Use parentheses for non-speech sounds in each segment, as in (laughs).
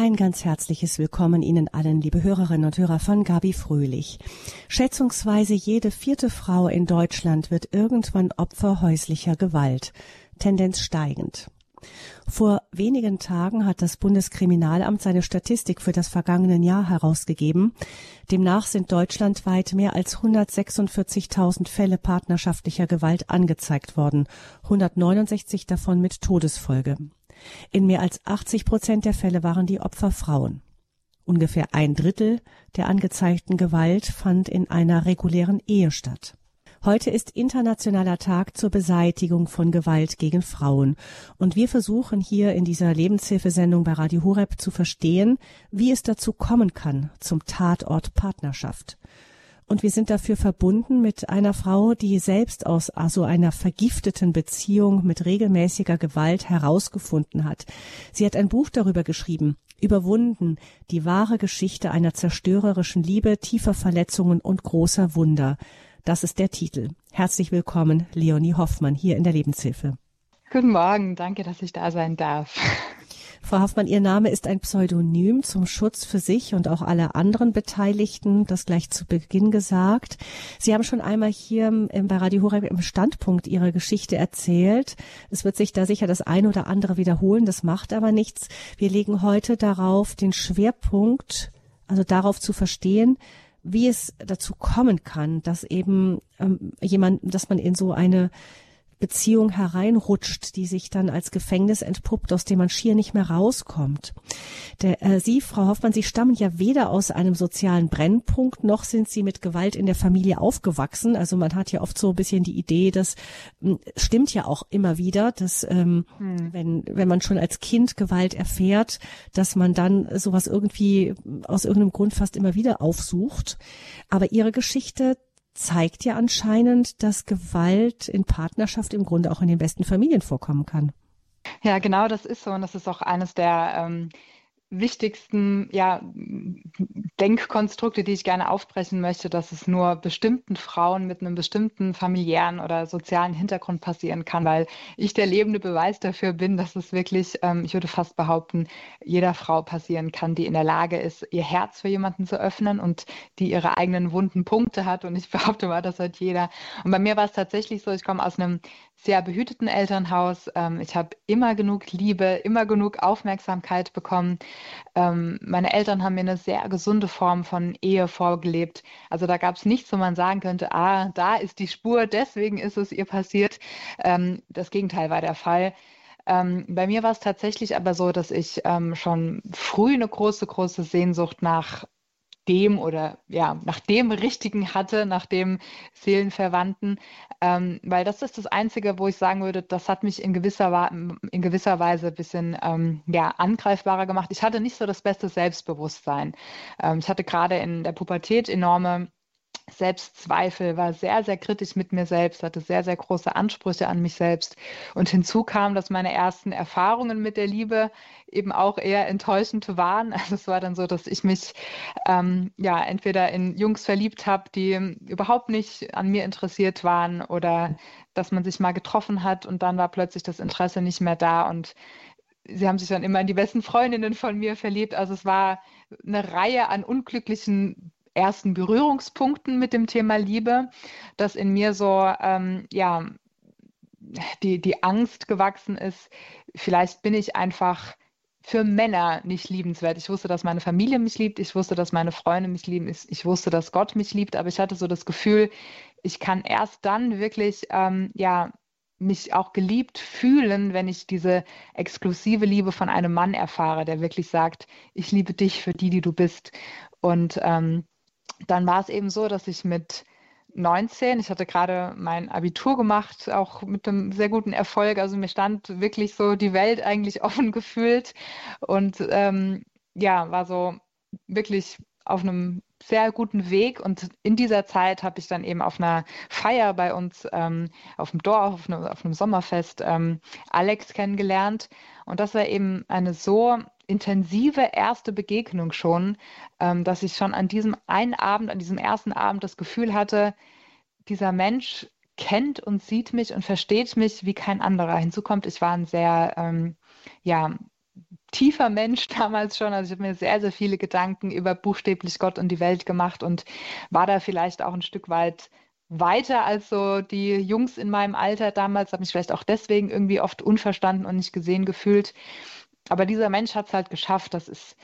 Ein ganz herzliches Willkommen Ihnen allen, liebe Hörerinnen und Hörer von Gabi Fröhlich. Schätzungsweise jede vierte Frau in Deutschland wird irgendwann Opfer häuslicher Gewalt, Tendenz steigend. Vor wenigen Tagen hat das Bundeskriminalamt seine Statistik für das vergangene Jahr herausgegeben. Demnach sind deutschlandweit mehr als 146.000 Fälle partnerschaftlicher Gewalt angezeigt worden, 169 davon mit Todesfolge. In mehr als 80 Prozent der Fälle waren die Opfer Frauen. Ungefähr ein Drittel der angezeigten Gewalt fand in einer regulären Ehe statt. Heute ist Internationaler Tag zur Beseitigung von Gewalt gegen Frauen. Und wir versuchen hier in dieser Lebenshilfesendung bei Radio Horeb zu verstehen, wie es dazu kommen kann zum Tatort Partnerschaft und wir sind dafür verbunden mit einer Frau, die selbst aus also einer vergifteten Beziehung mit regelmäßiger Gewalt herausgefunden hat. Sie hat ein Buch darüber geschrieben, überwunden, die wahre Geschichte einer zerstörerischen Liebe, tiefer Verletzungen und großer Wunder. Das ist der Titel. Herzlich willkommen, Leonie Hoffmann, hier in der Lebenshilfe. Guten Morgen, danke, dass ich da sein darf. Frau Hoffmann, Ihr Name ist ein Pseudonym zum Schutz für sich und auch alle anderen Beteiligten, das gleich zu Beginn gesagt. Sie haben schon einmal hier bei Radio Horeb im Standpunkt Ihre Geschichte erzählt. Es wird sich da sicher das eine oder andere wiederholen, das macht aber nichts. Wir legen heute darauf den Schwerpunkt, also darauf zu verstehen, wie es dazu kommen kann, dass eben ähm, jemand, dass man in so eine Beziehung hereinrutscht, die sich dann als Gefängnis entpuppt, aus dem man schier nicht mehr rauskommt. Der, äh, Sie, Frau Hoffmann, Sie stammen ja weder aus einem sozialen Brennpunkt, noch sind Sie mit Gewalt in der Familie aufgewachsen. Also man hat ja oft so ein bisschen die Idee, das hm, stimmt ja auch immer wieder, dass ähm, hm. wenn, wenn man schon als Kind Gewalt erfährt, dass man dann sowas irgendwie aus irgendeinem Grund fast immer wieder aufsucht. Aber Ihre Geschichte zeigt ja anscheinend, dass Gewalt in Partnerschaft im Grunde auch in den besten Familien vorkommen kann. Ja, genau das ist so. Und das ist auch eines der ähm, wichtigsten ja, Denkkonstrukte, die ich gerne aufbrechen möchte, dass es nur bestimmten Frauen mit einem bestimmten familiären oder sozialen Hintergrund passieren kann, weil ich der lebende Beweis dafür bin, dass es wirklich, ähm, ich würde fast behaupten, jeder Frau passieren kann, die in der Lage ist, ihr Herz für jemanden zu öffnen und die ihre eigenen wunden Punkte hat. Und ich (laughs) behaupte mal, das hat jeder. Und bei mir war es tatsächlich so, ich komme aus einem sehr behüteten Elternhaus. Ähm, ich habe immer genug Liebe, immer genug Aufmerksamkeit bekommen. Ähm, meine Eltern haben mir eine sehr gesunde Form von Ehe vorgelebt. Also da gab es nichts, wo man sagen könnte, ah, da ist die Spur, deswegen ist es ihr passiert. Ähm, das Gegenteil war der Fall. Ähm, bei mir war es tatsächlich aber so, dass ich ähm, schon früh eine große, große Sehnsucht nach dem oder ja, nach dem Richtigen hatte, nach dem Seelenverwandten, ähm, weil das ist das Einzige, wo ich sagen würde, das hat mich in gewisser, in gewisser Weise ein bisschen ähm, ja, angreifbarer gemacht. Ich hatte nicht so das beste Selbstbewusstsein. Ähm, ich hatte gerade in der Pubertät enorme Selbstzweifel, war sehr, sehr kritisch mit mir selbst, hatte sehr, sehr große Ansprüche an mich selbst. Und hinzu kam, dass meine ersten Erfahrungen mit der Liebe eben auch eher enttäuschend waren. (laughs) Also es war dann so, dass ich mich ähm, ja entweder in Jungs verliebt habe, die überhaupt nicht an mir interessiert waren oder dass man sich mal getroffen hat und dann war plötzlich das Interesse nicht mehr da und sie haben sich dann immer in die besten Freundinnen von mir verliebt. Also es war eine Reihe an unglücklichen ersten Berührungspunkten mit dem Thema Liebe, dass in mir so, ähm, ja, die, die Angst gewachsen ist, vielleicht bin ich einfach für Männer nicht liebenswert. Ich wusste, dass meine Familie mich liebt, ich wusste, dass meine Freunde mich lieben, ich wusste, dass Gott mich liebt, aber ich hatte so das Gefühl, ich kann erst dann wirklich, ähm, ja, mich auch geliebt fühlen, wenn ich diese exklusive Liebe von einem Mann erfahre, der wirklich sagt, ich liebe dich für die, die du bist. Und ähm, dann war es eben so, dass ich mit 19, ich hatte gerade mein Abitur gemacht, auch mit einem sehr guten Erfolg. Also mir stand wirklich so die Welt eigentlich (laughs) offen gefühlt und ähm, ja, war so wirklich auf einem sehr guten Weg. Und in dieser Zeit habe ich dann eben auf einer Feier bei uns ähm, auf dem Dorf, auf einem, auf einem Sommerfest, ähm, Alex kennengelernt. Und das war eben eine so intensive erste Begegnung schon, ähm, dass ich schon an diesem einen Abend, an diesem ersten Abend das Gefühl hatte, dieser Mensch kennt und sieht mich und versteht mich wie kein anderer. Hinzu kommt, ich war ein sehr, ähm, ja, tiefer Mensch (laughs) damals schon. Also ich habe mir sehr, sehr viele Gedanken über buchstäblich Gott und die Welt gemacht und war da vielleicht auch ein Stück weit weiter als so die Jungs in meinem Alter damals, habe mich vielleicht auch deswegen irgendwie oft unverstanden und nicht gesehen gefühlt. Aber dieser Mensch hat es halt geschafft, dass es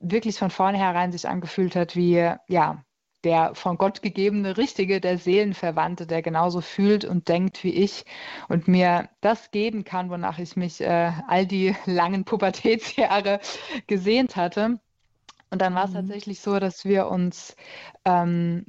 wirklich von vornherein sich angefühlt hat wie, ja, der von Gott gegebene Richtige, der Seelenverwandte, der genauso fühlt und denkt wie ich und mir das geben kann, wonach ich mich äh, all die (laughs) langen Pubertätsjahre gesehnt hatte. Und dann war es mhm. tatsächlich so, dass wir uns ähm,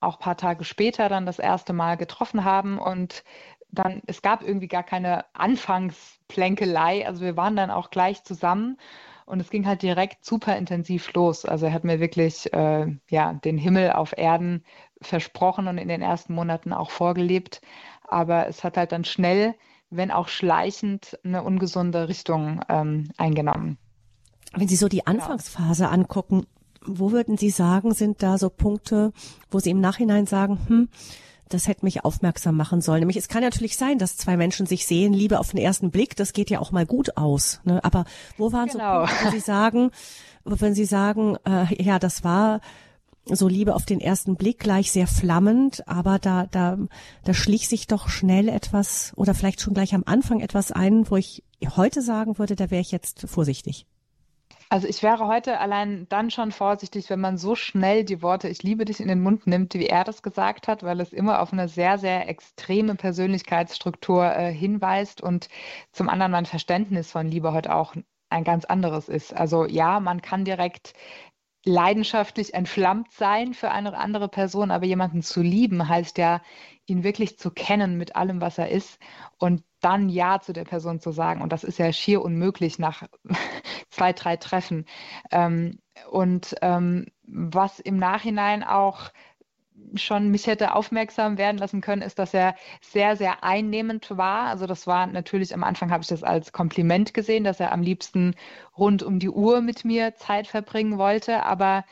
auch ein paar Tage später dann das erste Mal getroffen haben und dann, es gab irgendwie gar keine Anfangsplänkelei. Also wir waren dann auch gleich zusammen und es ging halt direkt super intensiv los. Also er hat mir wirklich äh, ja, den Himmel auf Erden versprochen und in den ersten Monaten auch vorgelebt. Aber es hat halt dann schnell, wenn auch schleichend, eine ungesunde Richtung ähm, eingenommen. Wenn Sie so die Anfangsphase angucken, wo würden Sie sagen, sind da so Punkte, wo Sie im Nachhinein sagen, hm, das hätte mich aufmerksam machen sollen. Nämlich es kann natürlich sein, dass zwei Menschen sich sehen, Liebe auf den ersten Blick, das geht ja auch mal gut aus. Ne? Aber wo waren genau. so Punkte, wo Sie sagen, wenn Sie sagen, äh, ja, das war so Liebe auf den ersten Blick gleich sehr flammend, aber da, da, da schlich sich doch schnell etwas oder vielleicht schon gleich am Anfang etwas ein, wo ich heute sagen würde, da wäre ich jetzt vorsichtig. Also ich wäre heute allein dann schon vorsichtig, wenn man so schnell die Worte Ich liebe dich in den Mund nimmt, wie er das gesagt hat, weil es immer auf eine sehr, sehr extreme Persönlichkeitsstruktur äh, hinweist und zum anderen mein Verständnis von Liebe heute auch ein ganz anderes ist. Also ja, man kann direkt leidenschaftlich entflammt sein für eine andere Person, aber jemanden zu lieben heißt ja, ihn wirklich zu kennen mit allem, was er ist und dann Ja zu der Person zu sagen. Und das ist ja schier unmöglich nach (laughs) zwei, drei Treffen. Ähm, und ähm, was im Nachhinein auch schon mich hätte aufmerksam werden lassen können, ist, dass er sehr, sehr einnehmend war. Also das war natürlich am Anfang habe ich das als Kompliment gesehen, dass er am liebsten rund um die Uhr mit mir Zeit verbringen wollte. Aber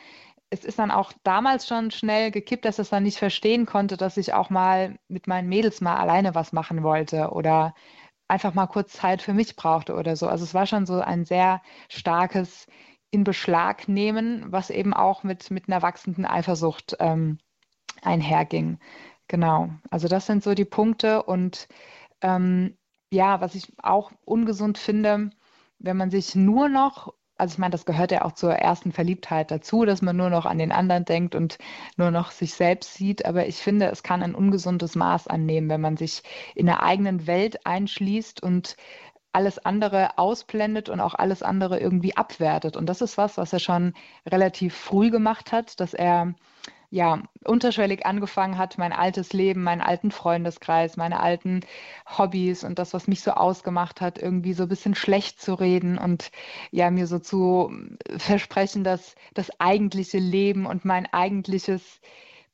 es ist dann auch damals schon schnell gekippt, dass es dann nicht verstehen konnte, dass ich auch mal mit meinen Mädels mal alleine was machen wollte oder einfach mal kurz Zeit für mich brauchte oder so. Also es war schon so ein sehr starkes in Beschlag nehmen, was eben auch mit, mit einer wachsenden Eifersucht ähm, einherging. Genau. Also das sind so die Punkte und ähm, ja, was ich auch ungesund finde, wenn man sich nur noch also ich meine, das gehört ja auch zur ersten Verliebtheit dazu, dass man nur noch an den anderen denkt und nur noch sich selbst sieht. Aber ich finde, es kann ein ungesundes Maß annehmen, wenn man sich in der eigenen Welt einschließt und alles andere ausblendet und auch alles andere irgendwie abwertet. Und das ist was, was er schon relativ früh gemacht hat, dass er ja, unterschwellig angefangen hat, mein altes Leben, meinen alten Freundeskreis, meine alten Hobbys und das, was mich so ausgemacht hat, irgendwie so ein bisschen schlecht zu reden und ja, mir so zu versprechen, dass das eigentliche Leben und mein eigentliches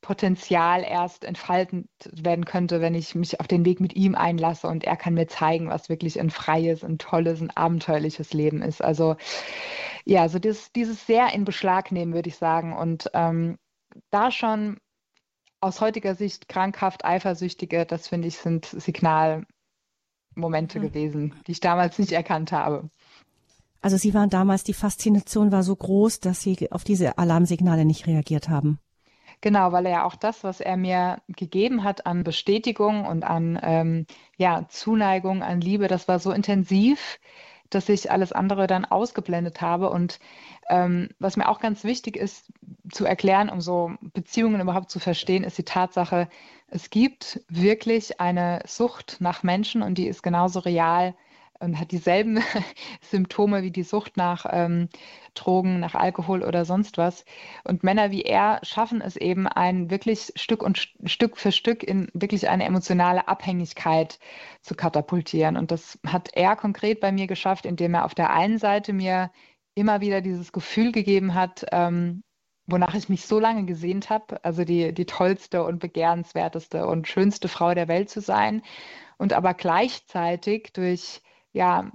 Potenzial erst entfalten werden könnte, wenn ich mich auf den Weg mit ihm einlasse und er kann mir zeigen, was wirklich ein freies, ein tolles, ein abenteuerliches Leben ist. Also ja, so dieses, dieses sehr in Beschlag nehmen, würde ich sagen. Und ähm, da schon aus heutiger Sicht krankhaft Eifersüchtige, das finde ich, sind Signalmomente mhm. gewesen, die ich damals nicht erkannt habe. Also Sie waren damals, die Faszination war so groß, dass Sie auf diese Alarmsignale nicht reagiert haben. Genau, weil er ja auch das, was er mir gegeben hat an Bestätigung und an ähm, ja, Zuneigung, an Liebe, das war so intensiv, dass ich alles andere dann ausgeblendet habe. Und ähm, was mir auch ganz wichtig ist zu erklären, um so Beziehungen überhaupt zu verstehen, ist die Tatsache, es gibt wirklich eine Sucht nach Menschen und die ist genauso real und hat dieselben (laughs) Symptome wie die Sucht nach ähm, Drogen, nach Alkohol oder sonst was. Und Männer wie er schaffen es eben, ein wirklich Stück und Stück für Stück in wirklich eine emotionale Abhängigkeit zu katapultieren. Und das hat er konkret bei mir geschafft, indem er auf der einen Seite mir immer wieder dieses Gefühl gegeben hat, ähm, wonach ich mich so lange gesehnt habe, also die, die tollste und begehrenswerteste und schönste Frau der Welt zu sein. Und aber gleichzeitig durch ja,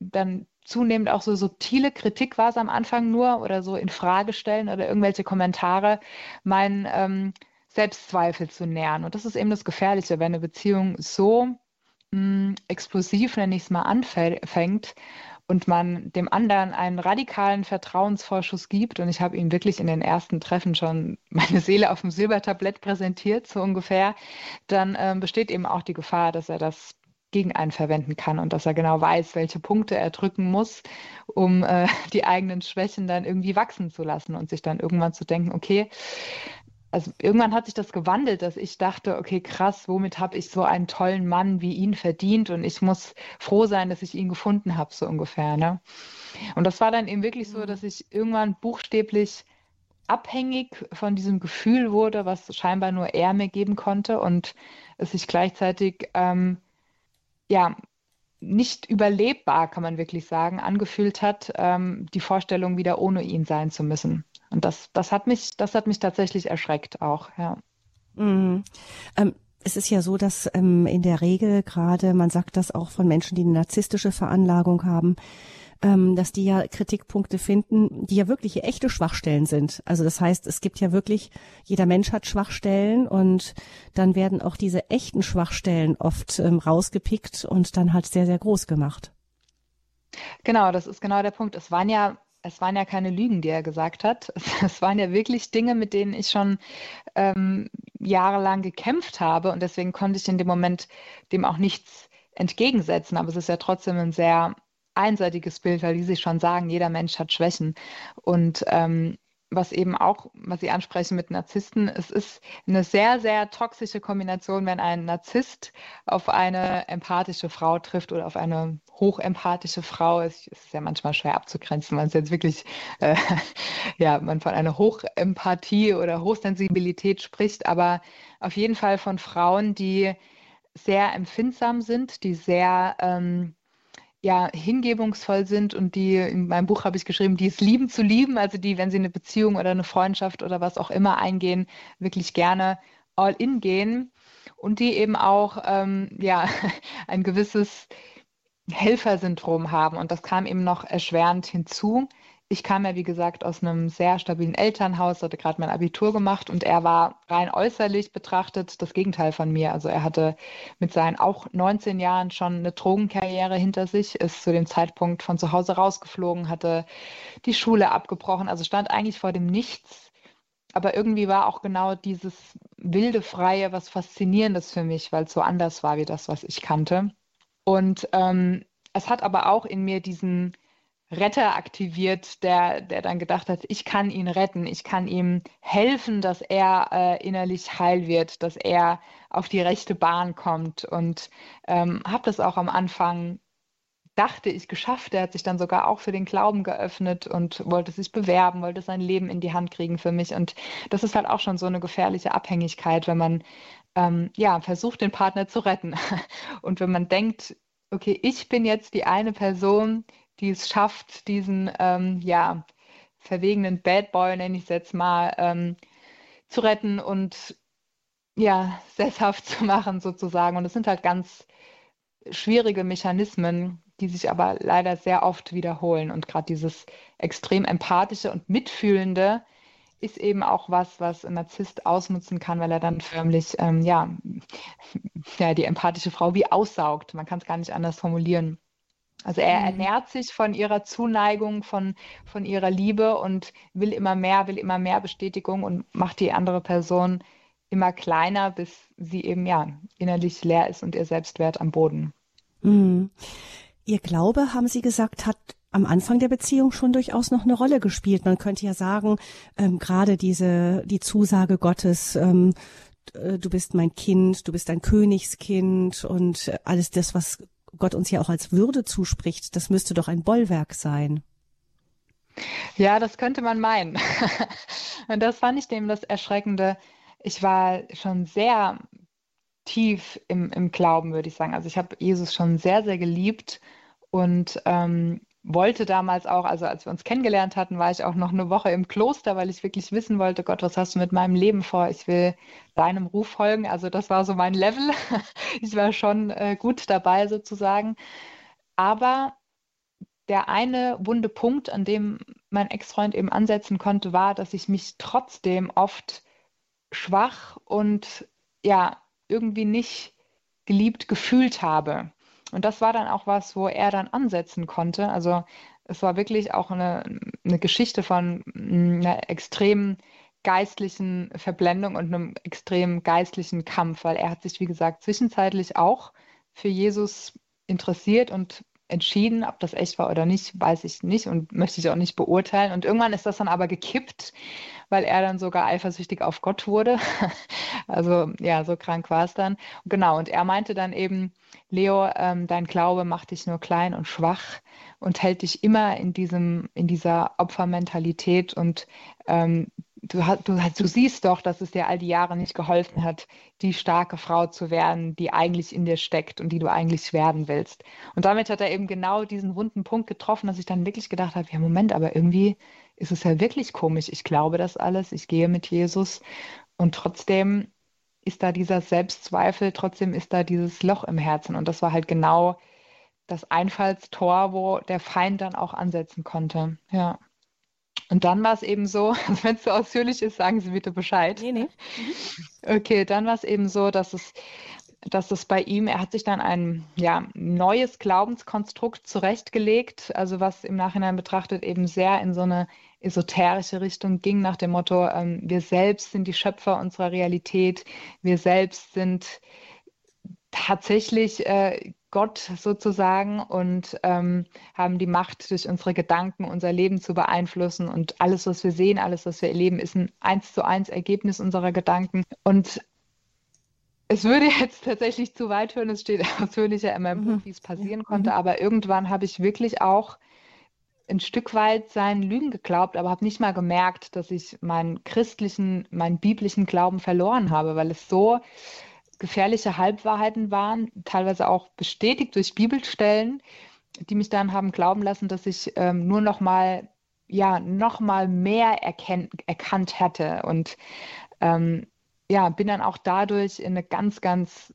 dann zunehmend auch so subtile Kritik war es am Anfang nur oder so in Frage stellen oder irgendwelche Kommentare, meinen ähm, Selbstzweifel zu nähern. Und das ist eben das Gefährliche, wenn eine Beziehung so mh, hm, explosiv, nenne ich es mal, anfängt und man dem anderen einen radikalen Vertrauensvorschuss gibt, und ich habe ihm wirklich in den ersten Treffen schon (laughs) meine Seele auf dem Silbertablett präsentiert, so ungefähr, dann äh, besteht eben auch die Gefahr, dass er das gegen einen verwenden kann und dass er genau weiß, welche Punkte er drücken muss, um äh, (laughs) die eigenen Schwächen dann irgendwie wachsen zu lassen und sich dann irgendwann zu denken, okay, also irgendwann hat sich das gewandelt, dass ich dachte, okay, krass, womit habe ich so einen tollen Mann wie ihn verdient und ich muss froh sein, dass ich ihn gefunden habe, so ungefähr. Ne? Und das war dann eben wirklich so, mhm. dass ich irgendwann buchstäblich abhängig von diesem Gefühl wurde, was scheinbar nur er mir geben konnte und es sich gleichzeitig ähm, ja nicht überlebbar, kann man wirklich sagen, angefühlt hat, ähm, die Vorstellung wieder ohne ihn sein zu müssen. Und das, das hat mich, das hat mich tatsächlich erschreckt auch, ja. Mhm. Ähm, es ist ja so, dass ähm, in der Regel gerade, man sagt das auch von Menschen, die eine narzisstische Veranlagung haben, ähm, dass die ja Kritikpunkte finden, die ja wirklich echte Schwachstellen sind. Also das heißt, es gibt ja wirklich, jeder Mensch hat Schwachstellen und dann werden auch diese echten Schwachstellen oft ähm, rausgepickt und dann halt sehr, sehr groß gemacht. Genau, das ist genau der Punkt. Es waren ja es waren ja keine Lügen, die er gesagt hat. (laughs) Es, waren ja wirklich Dinge, mit denen ich schon ähm, jahrelang gekämpft habe und deswegen konnte ich in dem Moment dem auch nichts entgegensetzen. Aber es ist ja trotzdem ein sehr einseitiges Bild, weil wie Sie schon sagen, jeder Mensch hat Schwächen. Und ähm, was eben auch, was Sie ansprechen mit Narzissten, es ist eine sehr, sehr toxische Kombination, wenn ein Narzisst auf eine empathische Frau trifft oder auf eine hochempathische Frau. Es ist ja manchmal schwer abzugrenzen, wenn es jetzt wirklich, äh, (laughs) ja, man von einer Hochempathie oder Hochsensibilität spricht, aber auf jeden Fall von Frauen, die sehr empfindsam sind, die sehr ähm, ja, hingebungsvoll sind und die, in meinem Buch habe ich geschrieben, die es lieben zu lieben, also die, wenn sie eine Beziehung oder eine Freundschaft oder was auch immer eingehen, wirklich gerne all in gehen und die eben auch ähm, ja, (laughs) ein gewisses Helfersyndrom haben. Und das kam eben noch erschwerend hinzu, ich kam ja, wie gesagt, aus einem sehr stabilen Elternhaus, hatte gerade mein Abitur gemacht und er war rein äußerlich betrachtet das Gegenteil von mir. Also er hatte mit seinen auch 19 Jahren schon eine Drogenkarriere hinter sich, ist zu dem Zeitpunkt von zu Hause rausgeflogen, hatte die Schule abgebrochen, also stand eigentlich vor dem Nichts. Aber irgendwie war auch genau dieses wilde Freie was Faszinierendes für mich, weil es so anders war wie das, was ich kannte. Und ähm, es hat aber auch in mir diesen Retter aktiviert, der, der dann gedacht hat, ich kann ihn retten, ich kann ihm helfen, dass er äh, innerlich heil wird, dass er auf die rechte Bahn kommt. Und ähm, habe das auch am Anfang, dachte ich, geschafft. Er hat sich dann sogar auch für den Glauben geöffnet und wollte sich bewerben, wollte sein Leben in die Hand kriegen für mich. Und das ist halt auch schon so eine gefährliche Abhängigkeit, wenn man ähm, ja, versucht, den Partner zu retten. (laughs) Und wenn man denkt, okay, ich bin jetzt die eine Person, die es schafft, diesen ähm, ja, verwegenen Bad Boy, nenne ich es jetzt mal, ähm, zu retten und ja, (laughs) sesshaft zu machen sozusagen. Und es sind halt ganz schwierige Mechanismen, die sich aber leider sehr oft wiederholen. Und gerade dieses extrem empathische und mitfühlende ist eben auch was, was ein Narzisst ausnutzen kann, weil er dann förmlich ähm, ja, (laughs) ja, die empathische Frau wie aussaugt. Man kann es gar nicht anders formulieren. Also er mhm. ernährt sich von ihrer Zuneigung, von, von ihrer Liebe und will immer mehr, will immer mehr Bestätigung und macht die andere Person immer kleiner, bis sie eben ja innerlich leer ist und ihr Selbstwert am Boden. Mhm. Ihr Glaube, haben Sie gesagt, hat am Anfang der Beziehung schon durchaus noch eine Rolle gespielt. Man könnte ja sagen, ähm, gerade diese die Zusage Gottes, ähm, äh, du bist mein Kind, du bist ein Königskind und alles das, was Gott uns ja auch als Würde zuspricht, das müsste doch ein Bollwerk sein. Ja, das könnte man meinen. (laughs) Und das fand ich dem das Erschreckende. Ich war schon sehr tief im, im Glauben, würde ich sagen. Also ich habe Jesus schon sehr, sehr geliebt und ähm, wollte damals auch, also als wir uns kennengelernt hatten, war ich auch noch eine Woche im Kloster, weil ich wirklich wissen wollte, Gott, was hast du mit meinem Leben vor? Ich will deinem Ruf folgen. Also das war so mein Level. (laughs) Ich war schon äh, gut dabei sozusagen. Aber der eine wunde Punkt, an dem mein Ex-Freund eben ansetzen konnte, war, dass ich mich trotzdem oft schwach und ja, irgendwie nicht geliebt gefühlt habe. Und das war dann auch was, wo er dann ansetzen konnte. Also es war wirklich auch eine, eine Geschichte von einer extremen geistlichen Verblendung und einem extremen geistlichen Kampf, weil er hat sich, wie gesagt, zwischenzeitlich auch für Jesus interessiert und entschieden, ob das echt war oder nicht, weiß ich nicht und möchte ich auch nicht beurteilen. Und irgendwann ist das dann aber gekippt, weil er dann sogar eifersüchtig auf Gott wurde. (laughs) also ja, so krank war es dann. Genau, und er meinte dann eben, Leo, ähm, dein Glaube macht dich nur klein und schwach und hält dich immer in diesem, in dieser Opfermentalität und ähm, du, du, du siehst doch, dass es dir all die Jahre nicht geholfen hat, die starke Frau zu werden, die eigentlich in dir steckt und die du eigentlich werden willst. Und damit hat er eben genau diesen wunden Punkt getroffen, dass ich dann wirklich gedacht habe, ja Moment, aber irgendwie ist es ja wirklich komisch. Ich glaube das alles, ich gehe mit Jesus und trotzdem ist da dieser Selbstzweifel, trotzdem ist da dieses Loch im Herzen. Und das war halt genau das Einfallstor, wo der Feind dann auch ansetzen konnte. Ja. Und dann war es eben so, (laughs) wenn es so ausführlich ist, sagen Sie bitte Bescheid. Nee, nee. Mhm. Okay, dann war es eben so, dass es, dass es bei ihm, er hat sich dann ein ja, neues Glaubenskonstrukt zurechtgelegt, also was im Nachhinein betrachtet eben sehr in so eine esoterische Richtung ging, nach dem Motto, ähm, wir selbst sind die Schöpfer unserer Realität, wir selbst sind tatsächlich äh, Gott sozusagen und ähm, haben die Macht, durch unsere Gedanken unser Leben zu beeinflussen. Und alles, was wir sehen, alles, was wir erleben, ist ein eins zu eins Ergebnis unserer Gedanken. Und es würde jetzt tatsächlich zu weit führen, es steht (laughs) ausführlicher in meinem mhm. Buch, wie es passieren konnte, mhm. aber irgendwann habe ich wirklich auch ein Stück weit seinen Lügen geglaubt, aber habe nicht mal gemerkt, dass ich meinen christlichen, meinen biblischen Glauben verloren habe, weil es so gefährliche Halbwahrheiten waren, teilweise auch bestätigt durch Bibelstellen, die mich dann haben glauben lassen, dass ich ähm, nur noch mal ja noch mal mehr erkennt, erkannt hätte und ähm, ja bin dann auch dadurch in eine ganz ganz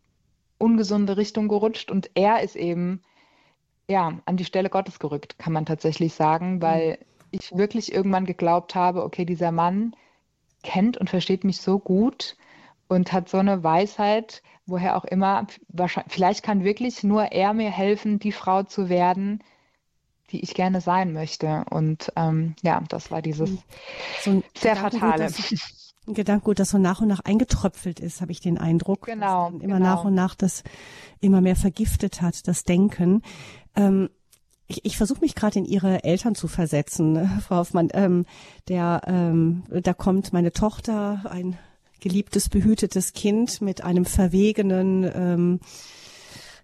ungesunde Richtung gerutscht und er ist eben ja an die Stelle Gottes gerückt, kann man tatsächlich sagen, weil mhm. ich wirklich irgendwann geglaubt habe, okay, dieser Mann kennt und versteht mich so gut und hat so eine Weisheit, woher auch immer, wahrscheinlich, vielleicht kann wirklich nur er mir helfen, die Frau zu werden, die ich gerne sein möchte. Und ähm, ja, das war dieses hm. so sehr fatale. Ein Gedankengut, das so nach und nach eingetröpfelt ist, habe ich den Eindruck. Genau. immer genau. nach und nach das immer mehr vergiftet hat, das Denken. Ähm, ich, ich versuche mich gerade in ihre Eltern zu versetzen, (laughs) Frau Hoffmann. Ähm, der, ähm, da kommt meine Tochter, ein geliebtes, behütetes Kind mit einem verwegenen, ähm,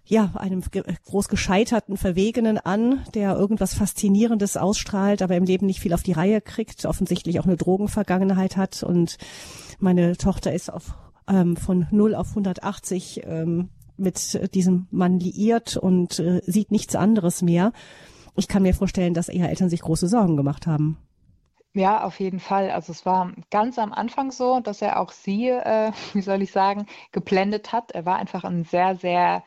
ja, einem groß gescheiterten Verwegenen an, der irgendwas Faszinierendes ausstrahlt, aber im Leben nicht viel auf die Reihe kriegt, offensichtlich auch eine Drogenvergangenheit hat und meine Tochter ist auf, ähm, von 0 auf 180 ähm, mit diesem Mann liiert und äh, sieht nichts anderes mehr. Ich kann mir vorstellen, dass ihre Eltern sich große Sorgen gemacht haben. Ja, auf jeden Fall. Also es war ganz am Anfang so, dass er auch sie, äh, (laughs) wie soll ich sagen, geblendet hat. Er war einfach ein sehr, sehr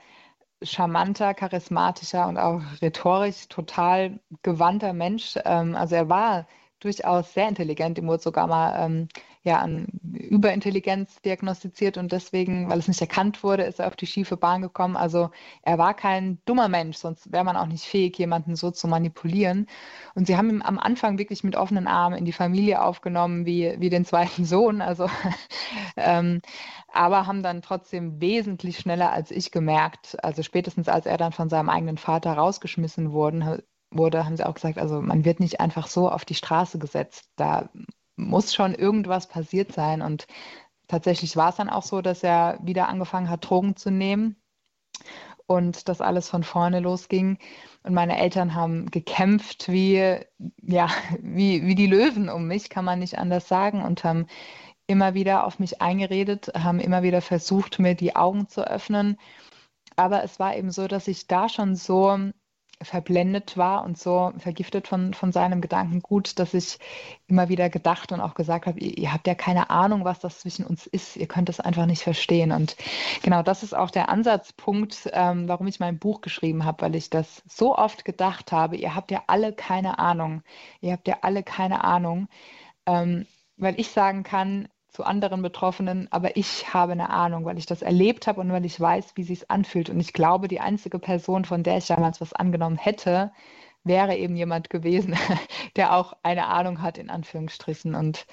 charmanter, charismatischer und auch rhetorisch total gewandter Mensch. Ähm, also er war durchaus sehr intelligent. Ihm wurde sogar mal ähm, ja, an Überintelligenz diagnostiziert und deswegen, weil es nicht erkannt wurde, ist er auf die schiefe Bahn gekommen. Also er war kein dummer Mensch, sonst wäre man auch nicht fähig, jemanden so zu manipulieren. Und sie haben ihn am Anfang wirklich mit offenen Armen in die Familie aufgenommen, wie, wie den zweiten Sohn. Also, (laughs) ähm, aber haben dann trotzdem wesentlich schneller als ich gemerkt, also spätestens als er dann von seinem eigenen Vater rausgeschmissen wurde, wurde, haben sie auch gesagt, also man wird nicht einfach so auf die Straße gesetzt. Da muss schon irgendwas passiert sein. Und tatsächlich war es dann auch so, dass er wieder angefangen hat, Drogen zu nehmen und das alles von vorne losging. Und meine Eltern haben gekämpft wie, ja, wie, wie die Löwen um mich, kann man nicht anders sagen, und haben immer wieder auf mich eingeredet, haben immer wieder versucht, mir die Augen zu öffnen. Aber es war eben so, dass ich da schon so verblendet war und so vergiftet von, von seinem Gedankengut, dass ich immer wieder gedacht und auch gesagt habe, ihr, ihr, habt ja keine Ahnung, was das zwischen uns ist, ihr könnt es einfach nicht verstehen. Und genau das ist auch der Ansatzpunkt, ähm, warum ich mein Buch geschrieben habe, weil ich das so oft gedacht habe, ihr habt ja alle keine Ahnung, ihr habt ja alle keine Ahnung, ähm, weil ich sagen kann, zu anderen Betroffenen, aber ich habe eine Ahnung, weil ich das erlebt habe und weil ich weiß, wie sich anfühlt. Und ich glaube, die einzige Person, von der ich damals was angenommen hätte, wäre eben jemand gewesen, (laughs) der auch eine Ahnung hat, in Anführungsstrichen. Und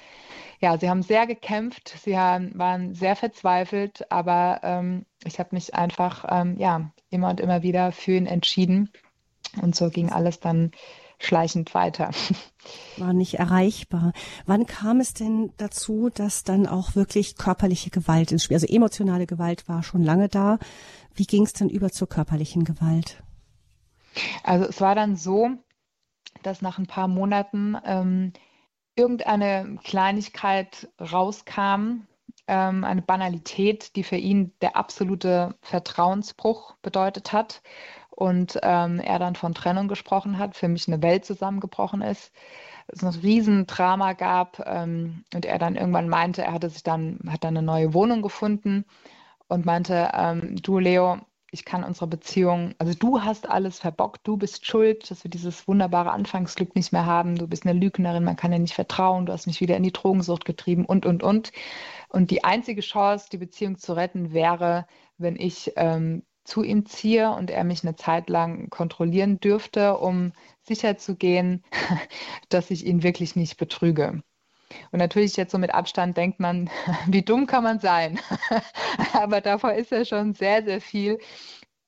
ja, sie haben sehr gekämpft, sie haben, waren sehr verzweifelt, aber ähm, ich habe mich einfach ähm, ja, immer und immer wieder für ihn entschieden. Und so ging alles dann schleichend weiter. War nicht erreichbar. Wann kam es denn dazu, dass dann auch wirklich körperliche Gewalt ins Spiel, also emotionale Gewalt war schon lange da. Wie ging es dann über zur körperlichen Gewalt? Also es war dann so, dass nach ein paar Monaten ähm, irgendeine Kleinigkeit rauskam, ähm, eine Banalität, die für ihn der absolute Vertrauensbruch bedeutet hat und ähm, er dann von Trennung gesprochen hat, für mich eine Welt zusammengebrochen ist, es ein Riesendrama gab ähm, und er dann irgendwann meinte, er hatte sich dann, hat dann eine neue Wohnung gefunden und meinte, ähm, du Leo, ich kann unsere Beziehung, also du hast alles verbockt, du bist schuld, dass wir dieses wunderbare Anfangsglück nicht mehr haben, du bist eine Lügnerin, man kann dir nicht vertrauen, du hast mich wieder in die Drogensucht getrieben und, und, und. Und die einzige Chance, die Beziehung zu retten, wäre, wenn ich ähm, zu ihm ziehe und er mich eine Zeit lang kontrollieren dürfte, um sicherzugehen, (laughs) dass ich ihn wirklich nicht betrüge. Und natürlich jetzt so mit Abstand denkt man, (laughs) wie dumm kann man sein? (laughs) Aber davor ist ja schon sehr, sehr viel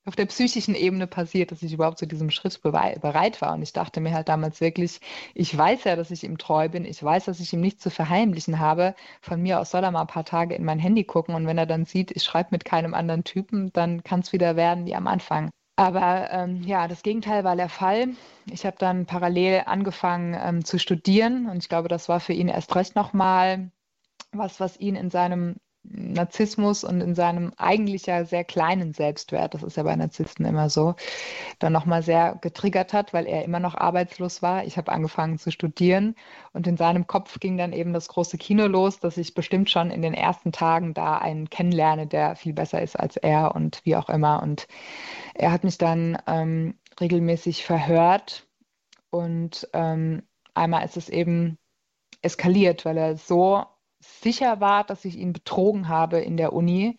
auf der psychischen Ebene passiert, dass ich überhaupt zu diesem Schritt bereit war. Und ich dachte mir halt damals wirklich, ich weiß ja, dass ich ihm treu bin. Ich weiß, dass ich ihm nichts zu verheimlichen habe. Von mir aus soll er mal ein paar Tage in mein Handy gucken. Und wenn er dann sieht, ich schreibe mit keinem anderen Typen, dann kann es wieder werden wie am Anfang. Aber ähm, ja, das Gegenteil war der Fall. Ich habe dann parallel angefangen ähm, zu studieren und ich glaube, das war für ihn erst recht nochmal was, was ihn in seinem Narzissmus und in seinem eigentlich ja sehr kleinen Selbstwert, das ist ja bei Narzissten immer so, dann nochmal sehr getriggert hat, weil er immer noch arbeitslos war. Ich habe angefangen zu studieren und in seinem Kopf ging dann eben das große Kino los, dass ich bestimmt schon in den ersten Tagen da einen kennenlerne, der viel besser ist als er und wie auch immer. Und er hat mich dann ähm, regelmäßig verhört und ähm, einmal ist es eben eskaliert, weil er so sicher war, dass ich ihn betrogen habe in der Uni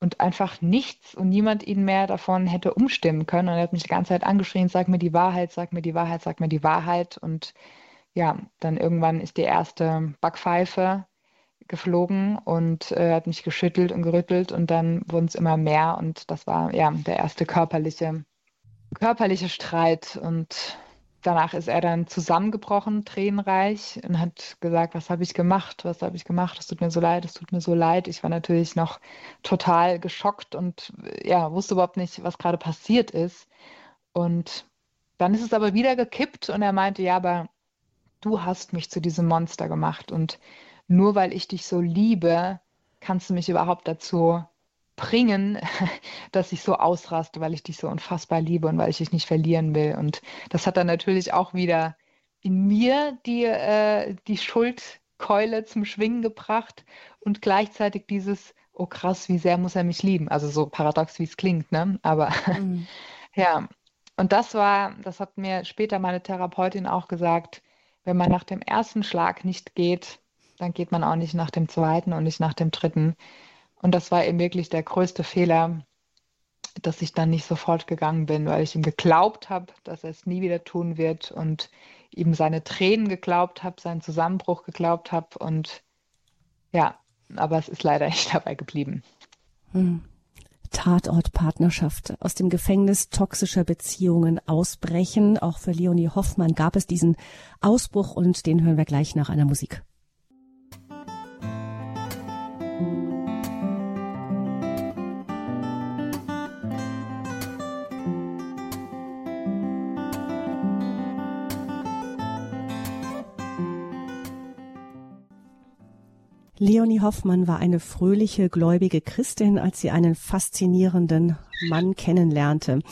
und einfach nichts und niemand ihn mehr davon hätte umstimmen können. Und er hat mich die ganze Zeit angeschrien, sag mir die Wahrheit, sag mir die Wahrheit, sag mir die Wahrheit. Und ja, dann irgendwann ist die erste Backpfeife geflogen und äh, hat mich geschüttelt und gerüttelt und dann wurden es immer mehr und das war ja der erste körperliche körperliche Streit und danach ist er dann zusammengebrochen, tränenreich, und hat gesagt, was habe ich gemacht, was habe ich gemacht, es tut mir so leid, es tut mir so leid. Ich war natürlich noch total geschockt und ja, wusste überhaupt nicht, was gerade passiert ist. Und dann ist es aber wieder gekippt und er meinte, ja, aber du hast mich zu diesem Monster gemacht und nur weil ich dich so liebe, kannst du mich überhaupt dazu bringen, (laughs) dass ich so ausraste, weil ich dich so unfassbar liebe und weil ich dich nicht verlieren will. Und das hat dann natürlich auch wieder in mir die, äh, die Schuldkeule zum Schwingen gebracht und gleichzeitig dieses, oh krass, wie sehr muss er mich lieben. Also so paradox, wie es klingt, ne? Aber mhm. (laughs) ja. Und das war, das hat mir später meine Therapeutin auch gesagt, wenn man nach dem ersten Schlag nicht geht, dann geht man auch nicht nach dem zweiten und nicht nach dem dritten. Und das war eben wirklich der größte Fehler, dass ich dann nicht sofort gegangen bin, weil ich ihm geglaubt habe, dass er es nie wieder tun wird und ihm seine Tränen geglaubt habe, seinen Zusammenbruch geglaubt habe. Und ja, aber es ist leider (laughs) nicht dabei geblieben. Hm. Tatort Partnerschaft aus dem Gefängnis toxischer Beziehungen ausbrechen. Auch für Leonie Hoffmann gab es diesen Ausbruch und den hören wir gleich nach einer Musik. Leonie Hoffmann war eine fröhliche, gläubige Christin, als sie einen faszinierenden Mann kennenlernte.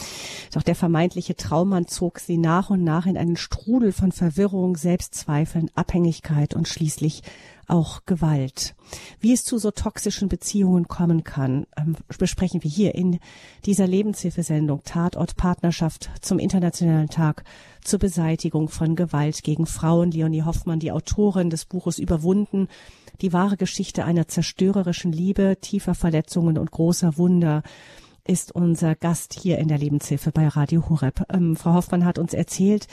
Doch der vermeintliche Traummann zog sie nach und nach in einen Strudel von Verwirrung, Selbstzweifeln, Abhängigkeit und schließlich auch Gewalt. Wie es zu so toxischen Beziehungen kommen kann, ähm, besprechen wir hier in dieser Lebenshilfesendung Tatort Partnerschaft zum Internationalen Tag zur Beseitigung von Gewalt gegen Frauen. Leonie Hoffmann, die Autorin des Buches Überwunden, die wahre Geschichte einer zerstörerischen Liebe, tiefer Verletzungen und großer Wunder ist unser Gast hier in der Lebenshilfe bei Radio Horeb. Ähm, Frau Hoffmann hat uns erzählt,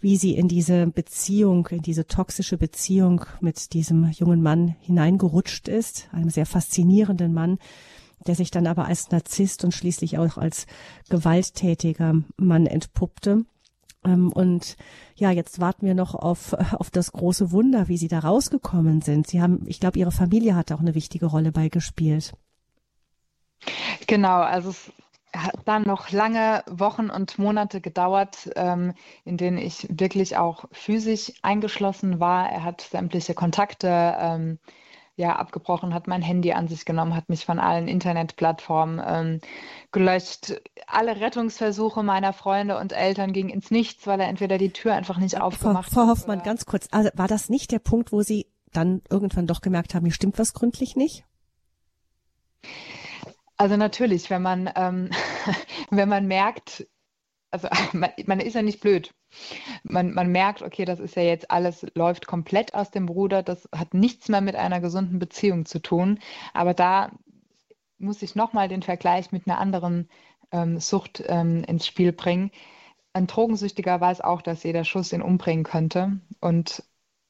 wie sie in diese Beziehung, in diese toxische Beziehung mit diesem jungen Mann hineingerutscht ist, einem sehr faszinierenden Mann, der sich dann aber als Narzisst und schließlich auch als gewalttätiger Mann entpuppte. Ähm, und ja, jetzt warten wir noch auf, auf das große Wunder, wie Sie da rausgekommen sind. Sie haben, ich glaube, Ihre Familie hat auch eine wichtige Rolle beigespielt. Genau, also es hat dann noch lange Wochen und Monate gedauert, ähm, in denen ich wirklich auch physisch eingeschlossen war. Er hat sämtliche Kontakte ähm, ja, abgebrochen, hat mein Handy an sich genommen, hat mich von allen Internetplattformen ähm, gelöscht. Alle Rettungsversuche meiner Freunde und Eltern gingen ins Nichts, weil er entweder die Tür einfach nicht aufgemacht Frau, Frau Hoffmann, hat. ganz kurz, also war das nicht der Punkt, wo Sie dann irgendwann doch gemerkt haben, hier stimmt was gründlich nicht? Also natürlich, wenn man, ähm, (laughs) wenn man merkt, also (laughs) man, man, ist ja nicht blöd. Man, man merkt, okay, das ist ja jetzt alles, läuft komplett aus dem Bruder, das hat nichts mehr mit einer gesunden Beziehung zu tun. Aber da muss ich nochmal den Vergleich mit einer anderen ähm, Sucht ähm, ins Spiel bringen. Ein Drogensüchtiger weiß auch, dass jeder Schuss ihn umbringen könnte. Und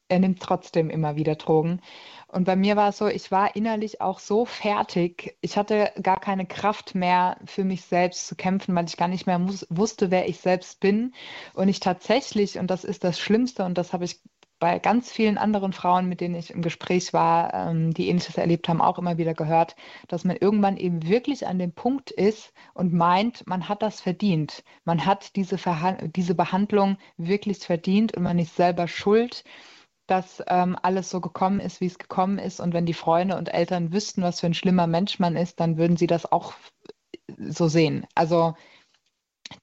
er nimmt trotzdem immer wieder Drogen. Und bei mir war es so, ich war innerlich auch so fertig. Ich hatte gar keine Kraft mehr für mich selbst zu kämpfen, weil ich gar nicht mehr wusste, wer ich selbst bin. Und ich tatsächlich, und das ist das Schlimmste, und das habe ich bei ganz vielen anderen Frauen, mit denen ich im Gespräch war, ähm, die ähnliches erlebt haben, auch immer wieder gehört, dass man irgendwann eben wirklich an dem Punkt ist und meint, man hat das verdient. Man hat diese, diese Behandlung wirklich verdient und man ist selber schuld dass ähm, alles so gekommen ist, wie es gekommen ist. Und wenn die Freunde und Eltern wüssten, was für ein schlimmer Mensch man ist, dann würden sie das auch so sehen. Also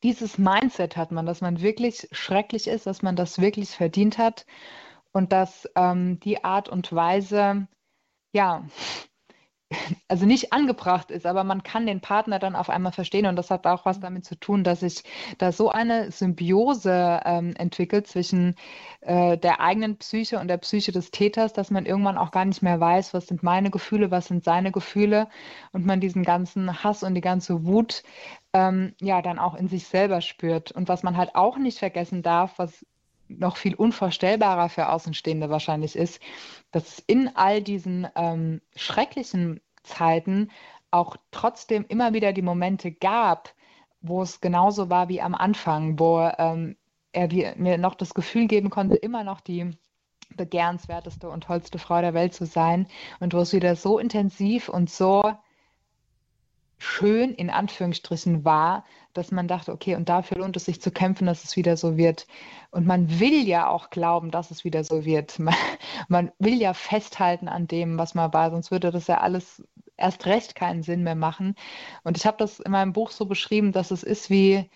dieses Mindset hat man, dass man wirklich schrecklich ist, dass man das wirklich verdient hat und dass ähm, die Art und Weise, ja, (laughs) also nicht angebracht ist, aber man kann den Partner dann auf einmal verstehen. Und das hat auch was damit zu tun, dass sich da so eine Symbiose ähm, entwickelt zwischen äh, der eigenen Psyche und der Psyche des Täters, dass man irgendwann auch gar nicht mehr weiß, was sind meine Gefühle, was sind seine Gefühle. Und man diesen ganzen Hass und die ganze Wut ähm, ja dann auch in sich selber spürt. Und was man halt auch nicht vergessen darf, was noch viel unvorstellbarer für Außenstehende wahrscheinlich ist, dass es in all diesen ähm, schrecklichen Zeiten auch trotzdem immer wieder die Momente gab, wo es genauso war wie am Anfang, wo ähm, er mir noch das Gefühl geben konnte, immer noch die begehrenswerteste und tollste Frau der Welt zu sein und wo es wieder so intensiv und so schön in Anführungsstrichen war, dass man dachte, okay, und dafür lohnt es sich zu kämpfen, dass es wieder so wird. Und man will ja auch glauben, dass es wieder so wird. (laughs) Man, man will ja festhalten an dem, was man war, sonst würde das ja alles erst recht keinen Sinn mehr machen. Und ich habe das in meinem Buch so beschrieben, dass es ist wie,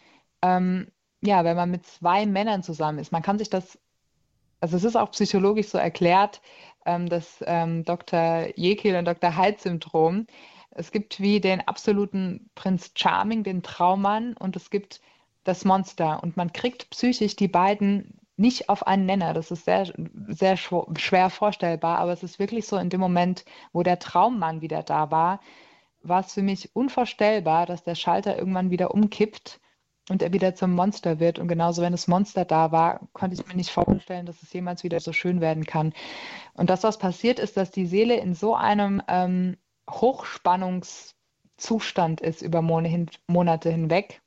ähm, ja, wenn man mit zwei Männern zusammen ist. Man kann sich das, also es ist auch psychologisch so erklärt, ähm, das ähm, Dr. Jekyll und Dr. Hyde-Syndrom es gibt wie den absoluten Prinz Charming, den Traummann, und es gibt das Monster. Und man kriegt psychisch die beiden nicht auf einen Nenner. Das ist sehr, sehr schwer vorstellbar, aber es ist wirklich so in dem Moment, wo der Traummann wieder da war, war es für mich unvorstellbar, dass der Schalter irgendwann wieder umkippt und er wieder zum Monster wird. Und genauso, wenn das Monster da war, konnte ich mir nicht vorstellen, dass es jemals wieder so schön werden kann. Und das, was passiert ist, dass die Seele in so einem ähm, Hochspannungszustand ist über Monate hinweg.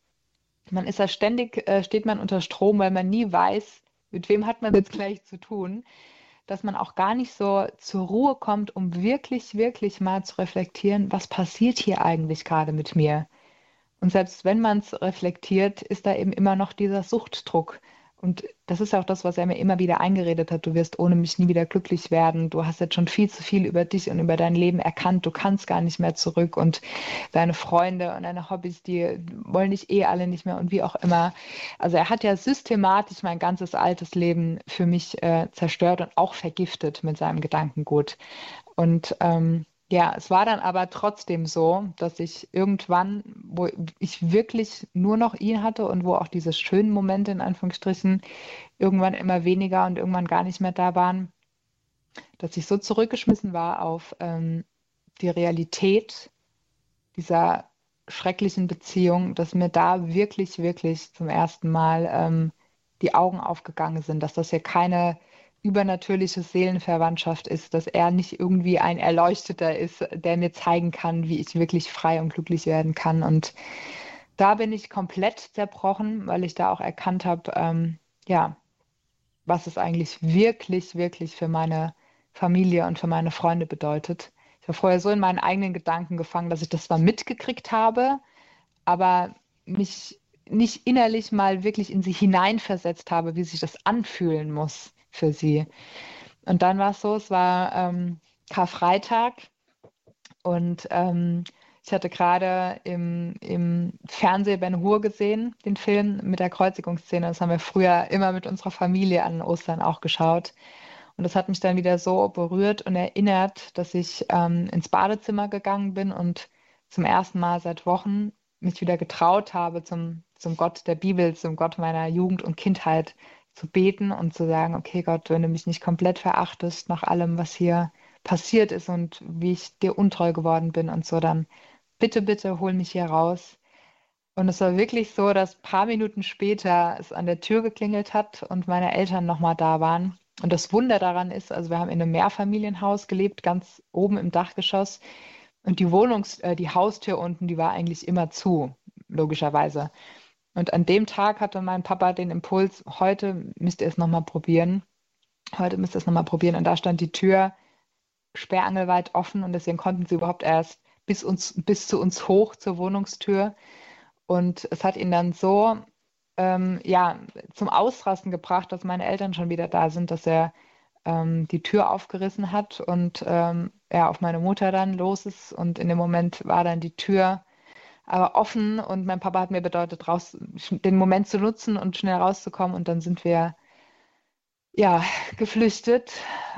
Man ist ja ständig, äh, steht man unter Strom, weil man nie weiß, mit wem hat man jetzt gleich zu tun, dass man auch gar nicht so zur Ruhe kommt, um wirklich, wirklich mal zu reflektieren, was passiert hier eigentlich gerade mit mir. Und selbst wenn man es reflektiert, ist da eben immer noch dieser Suchtdruck. Und das ist auch das, was er mir immer wieder eingeredet hat. Du wirst ohne mich nie wieder glücklich werden. Du hast jetzt schon viel zu viel über dich und über dein Leben erkannt. Du kannst gar nicht mehr zurück. Und deine Freunde und deine Hobbys, die wollen dich eh alle nicht mehr und wie auch immer. Also er hat ja systematisch mein ganzes altes Leben für mich äh, zerstört und auch vergiftet mit seinem Gedankengut. Und ähm, ja, es war dann aber trotzdem so, dass ich irgendwann, wo ich wirklich nur noch ihn hatte und wo auch diese schönen Momente in Anführungsstrichen irgendwann immer weniger und irgendwann gar nicht mehr da waren, dass ich so zurückgeschmissen war auf ähm, die Realität dieser schrecklichen Beziehung, dass mir da wirklich, wirklich zum ersten Mal ähm, die Augen aufgegangen sind, dass das hier keine übernatürliche Seelenverwandtschaft ist, dass er nicht irgendwie ein Erleuchteter ist, der mir zeigen kann, wie ich wirklich frei und glücklich werden kann. Und da bin ich komplett zerbrochen, weil ich da auch erkannt habe, ähm, ja, was es eigentlich wirklich, wirklich für meine Familie und für meine Freunde bedeutet. Ich war vorher so in meinen eigenen Gedanken gefangen, dass ich das zwar mitgekriegt habe, aber mich nicht innerlich mal wirklich in sie hineinversetzt habe, wie sich das anfühlen muss für sie. Und dann war es so, es war ähm, Karfreitag und ähm, ich hatte gerade im, im Fernsehen Ben Hur gesehen, den Film mit der Kreuzigungsszene. Das haben wir früher immer mit unserer Familie an Ostern auch geschaut. Und das hat mich dann wieder so berührt und erinnert, dass ich ähm, ins Badezimmer gegangen bin und zum ersten Mal seit Wochen mich wieder getraut habe, zum, zum Gott der Bibel, zum Gott meiner Jugend und Kindheit zu beten und zu sagen, okay Gott, wenn du mich nicht komplett verachtest nach allem, was hier passiert ist und wie ich dir untreu geworden bin und so, dann bitte, bitte hol mich hier raus. Und es war wirklich so, dass ein paar Minuten später es an der Tür geklingelt hat und meine Eltern nochmal da waren. Und das Wunder daran ist, also wir haben in einem Mehrfamilienhaus gelebt, ganz oben im Dachgeschoss. Und die Wohnungs-, äh, die Haustür unten, die war eigentlich immer zu, logischerweise. Und an dem Tag hatte mein Papa den Impuls, heute müsst ihr es nochmal probieren. Heute müsst ihr es nochmal probieren. Und da stand die Tür sperrangelweit offen und deswegen konnten sie überhaupt erst bis, uns, bis zu uns hoch zur Wohnungstür. Und es hat ihn dann so ähm, ja, zum Ausrasten gebracht, dass meine Eltern schon wieder da sind, dass er ähm, die Tür aufgerissen hat und ähm, er auf meine Mutter dann los ist. Und in dem Moment war dann die Tür aber offen und mein Papa hat mir bedeutet, raus, den Moment zu nutzen und schnell rauszukommen und dann sind wir ja geflüchtet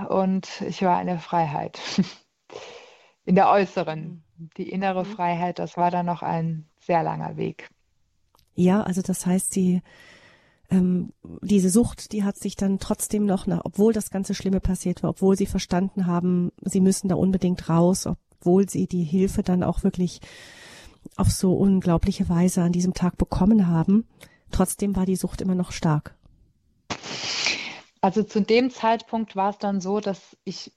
und ich war in der Freiheit. (laughs) in der äußeren. Die innere mhm. Freiheit, das war dann noch ein sehr langer Weg. Ja, also das heißt, die ähm, diese Sucht, die hat sich dann trotzdem noch, nach, obwohl das ganze Schlimme passiert war, obwohl sie verstanden haben, sie müssen da unbedingt raus, obwohl sie die Hilfe dann auch wirklich auf so unglaubliche Weise an diesem Tag bekommen haben. Trotzdem war die Sucht immer noch stark. Also zu dem Zeitpunkt war es dann so, dass ich,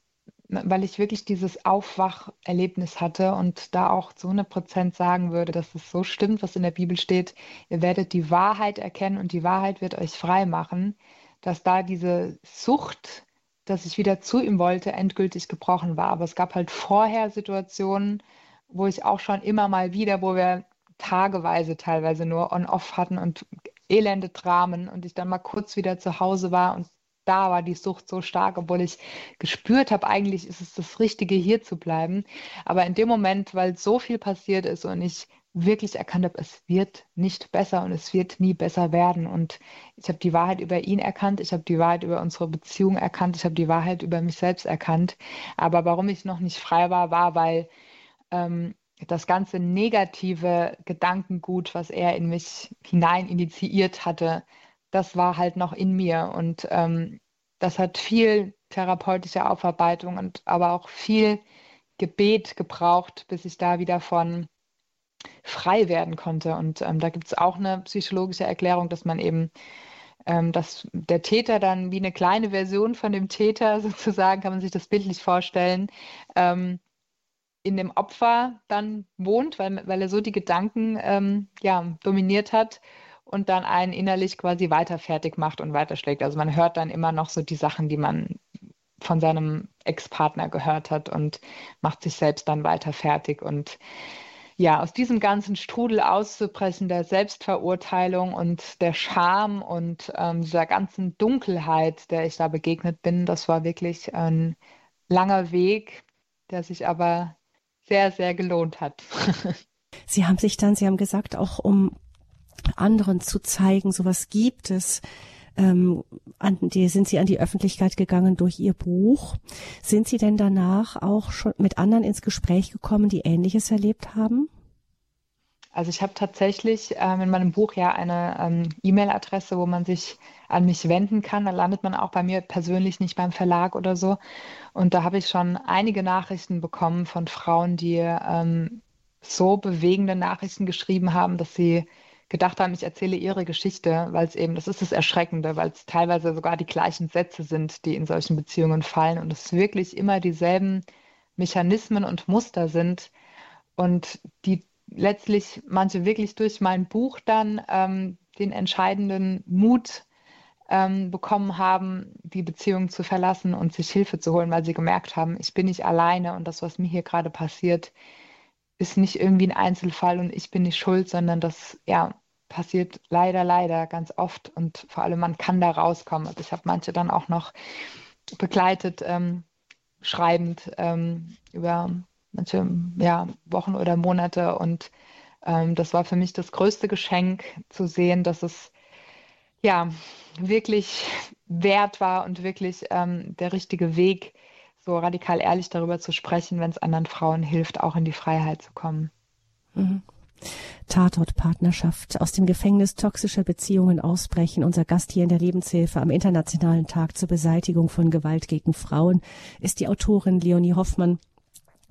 weil ich wirklich dieses Aufwacherlebnis hatte und da auch zu 100 Prozent sagen würde, dass es so stimmt, was in der Bibel steht, ihr werdet die Wahrheit erkennen und die Wahrheit wird euch frei machen, dass da diese Sucht, dass ich wieder zu ihm wollte, endgültig gebrochen war. Aber es gab halt vorher Situationen, wo ich auch schon immer mal wieder, wo wir tageweise teilweise nur on-off hatten und elende Dramen und ich dann mal kurz wieder zu Hause war und da war die Sucht so stark, obwohl ich gespürt habe, eigentlich ist es das Richtige, hier zu bleiben. Aber in dem Moment, weil so viel passiert ist und ich wirklich erkannt habe, es wird nicht besser und es wird nie besser werden. Und ich habe die Wahrheit über ihn erkannt, ich habe die Wahrheit über unsere Beziehung erkannt, ich habe die Wahrheit über mich selbst erkannt. Aber warum ich noch nicht frei war, war, weil ähm, das ganze negative Gedankengut, was er in mich hinein initiiert hatte, das war halt noch in mir. Und ähm, das hat viel therapeutische Aufarbeitung und aber auch viel Gebet gebraucht, bis ich da wieder von frei werden konnte. Und ähm, da gibt es auch eine psychologische Erklärung, dass man eben, ähm, dass der Täter dann wie eine kleine Version von dem Täter (laughs) sozusagen, kann man sich das bildlich vorstellen, ähm, in dem Opfer dann wohnt, weil, weil er so die Gedanken ähm, ja, dominiert hat und dann einen innerlich quasi weiter fertig macht und weiterschlägt. Also man hört dann immer noch so die Sachen, die man von seinem Ex-Partner gehört hat und macht sich selbst dann weiter fertig. Und ja, aus diesem ganzen Strudel auszubrechen, der Selbstverurteilung und der Scham und ähm, dieser ganzen Dunkelheit, der ich da begegnet bin, das war wirklich ein langer Weg, der sich aber sehr, sehr gelohnt hat. (laughs) Sie haben sich dann, Sie haben gesagt, auch um anderen zu zeigen, sowas gibt es. Ähm, an die, sind Sie an die Öffentlichkeit gegangen durch Ihr Buch. Sind Sie denn danach auch schon mit anderen ins Gespräch gekommen, die Ähnliches erlebt haben? Also ich habe tatsächlich ähm, in meinem Buch ja eine ähm, E-Mail-Adresse, wo man sich an mich wenden kann. Da landet man auch bei mir persönlich nicht beim Verlag oder so. Und da habe ich schon einige Nachrichten bekommen von Frauen, die ähm, so bewegende Nachrichten geschrieben haben, dass sie gedacht haben, ich erzähle ihre Geschichte, weil es eben, das ist das Erschreckende, weil es teilweise sogar die gleichen Sätze sind, die in solchen Beziehungen fallen und es wirklich immer dieselben Mechanismen und Muster sind und die letztlich manche wirklich durch mein Buch dann ähm, den entscheidenden Mut ähm, bekommen haben, die Beziehung zu verlassen und sich Hilfe zu holen, weil sie gemerkt haben, ich bin nicht alleine und das, was mir hier gerade passiert, ist nicht irgendwie ein Einzelfall und ich bin nicht schuld, sondern das ja passiert leider, leider ganz oft und vor allem man kann da rauskommen. Also ich habe manche dann auch noch begleitet, ähm, schreibend ähm, über manche ja, Wochen oder Monate und ähm, das war für mich das größte Geschenk zu sehen, dass es ja wirklich wert war und wirklich ähm, der richtige Weg, so radikal ehrlich darüber zu sprechen, wenn es anderen Frauen hilft, auch in die Freiheit zu kommen. Mhm. Tatort-Partnerschaft aus dem Gefängnis toxischer Beziehungen ausbrechen. Unser Gast hier in der Lebenshilfe am Internationalen Tag zur Beseitigung von Gewalt gegen Frauen ist die Autorin Leonie Hoffmann,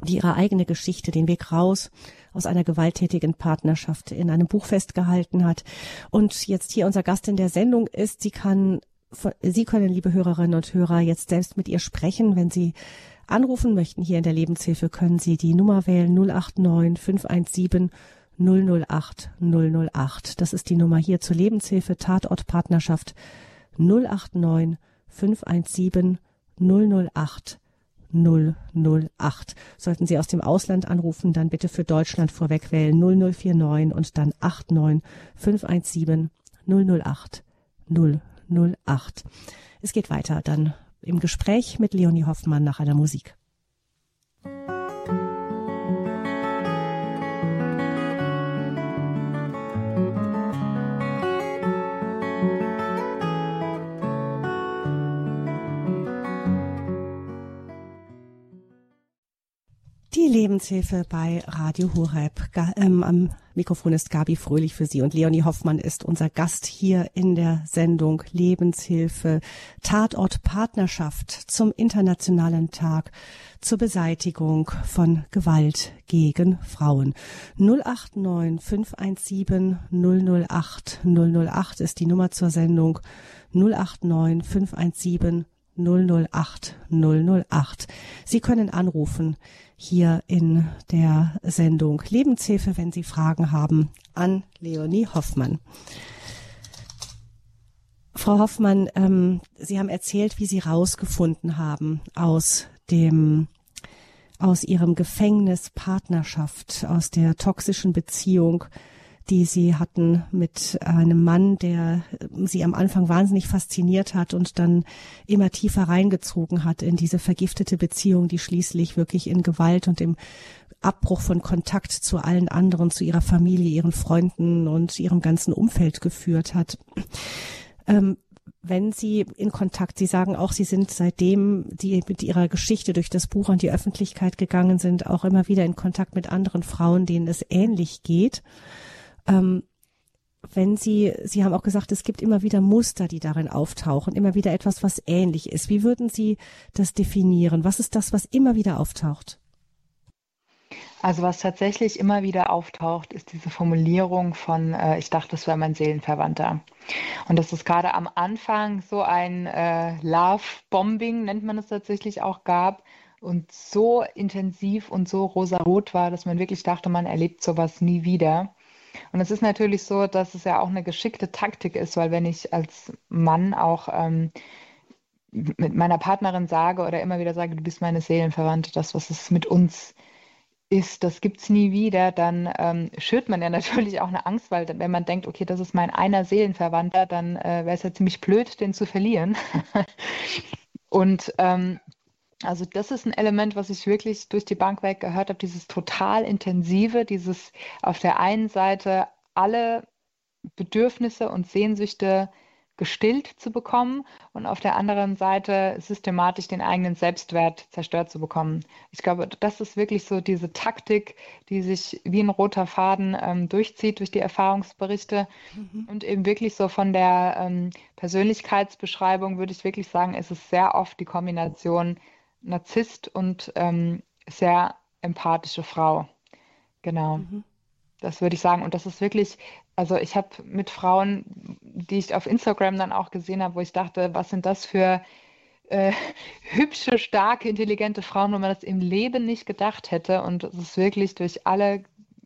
die ihre eigene Geschichte, den Weg raus aus einer gewalttätigen Partnerschaft in einem Buch festgehalten hat. Und jetzt hier unser Gast in der Sendung ist, sie kann Sie können, liebe Hörerinnen und Hörer, jetzt selbst mit ihr sprechen. Wenn Sie anrufen möchten hier in der Lebenshilfe, können Sie die Nummer wählen 089 517 008 008. Das ist die Nummer hier zur Lebenshilfe Tatort Partnerschaft 089 517 008 008. Sollten Sie aus dem Ausland anrufen, dann bitte für Deutschland vorweg wählen 0049 und dann 89 517 008 008. 08. Es geht weiter dann im Gespräch mit Leonie Hoffmann nach einer Musik. Die Lebenshilfe bei Radio Horeb. Ähm, am Mikrofon ist Gabi Fröhlich für Sie und Leonie Hoffmann ist unser Gast hier in der Sendung Lebenshilfe Tatort Partnerschaft zum Internationalen Tag zur Beseitigung von Gewalt gegen Frauen. 089 517 008 008 ist die Nummer zur Sendung 089 517 008 008. Sie können anrufen hier in der Sendung Lebenshilfe, wenn Sie Fragen haben, an Leonie Hoffmann. Frau Hoffmann, ähm, Sie haben erzählt, wie Sie rausgefunden haben aus dem aus Ihrem Gefängnis Partnerschaft, aus der toxischen Beziehung, die sie hatten mit einem Mann, der sie am Anfang wahnsinnig fasziniert hat und dann immer tiefer reingezogen hat in diese vergiftete Beziehung, die schließlich wirklich in Gewalt und im Abbruch von Kontakt zu allen anderen, zu ihrer Familie, ihren Freunden und ihrem ganzen Umfeld geführt hat. Ähm, wenn Sie in Kontakt, Sie sagen auch, Sie sind seitdem die mit Ihrer Geschichte durch das Buch an die Öffentlichkeit gegangen sind, auch immer wieder in Kontakt mit anderen Frauen, denen es ähnlich geht. Ähm, wenn Sie, Sie haben auch gesagt, es gibt immer wieder Muster, die darin auftauchen, immer wieder etwas, was ähnlich ist. Wie würden Sie das definieren? Was ist das, was immer wieder auftaucht? Also was tatsächlich immer wieder auftaucht, ist diese Formulierung von, äh, ich dachte, das wäre mein Seelenverwandter. Und das ist gerade am Anfang so ein äh, Love-Bombing, nennt man es tatsächlich auch, gab und so intensiv und so rosarot war, dass man wirklich dachte, man erlebt sowas nie wieder. Und es ist natürlich so, dass es ja auch eine geschickte Taktik ist, weil wenn ich als Mann auch ähm, mit meiner Partnerin sage oder immer wieder sage, du bist meine Seelenverwandte, das, was es mit uns ist, das gibt es nie wieder, dann ähm, schürt man ja (laughs) natürlich auch eine Angst, weil wenn man denkt, okay, das ist mein einer Seelenverwandter, dann äh, wäre es ja ziemlich blöd, den zu verlieren. (laughs) Und ähm, also das ist ein Element, was ich wirklich durch die Bank weg gehört habe, dieses total intensive, dieses auf der einen Seite alle Bedürfnisse und Sehnsüchte gestillt zu bekommen und auf der anderen Seite systematisch den eigenen Selbstwert zerstört zu bekommen. Ich glaube, das ist wirklich so diese Taktik, die sich wie ein roter Faden ähm, durchzieht durch die Erfahrungsberichte mhm. und eben wirklich so von der ähm, Persönlichkeitsbeschreibung würde ich wirklich sagen, ist es sehr oft die Kombination Narzisst und ähm, sehr empathische Frau. Genau. Mhm. Das würde ich sagen. Und das ist wirklich, also ich habe mit Frauen, die ich auf Instagram dann auch gesehen habe, wo ich dachte, was sind das für äh, (laughs) hübsche, starke, intelligente Frauen, wo man das im Leben nicht gedacht hätte. Und es ist wirklich durch alle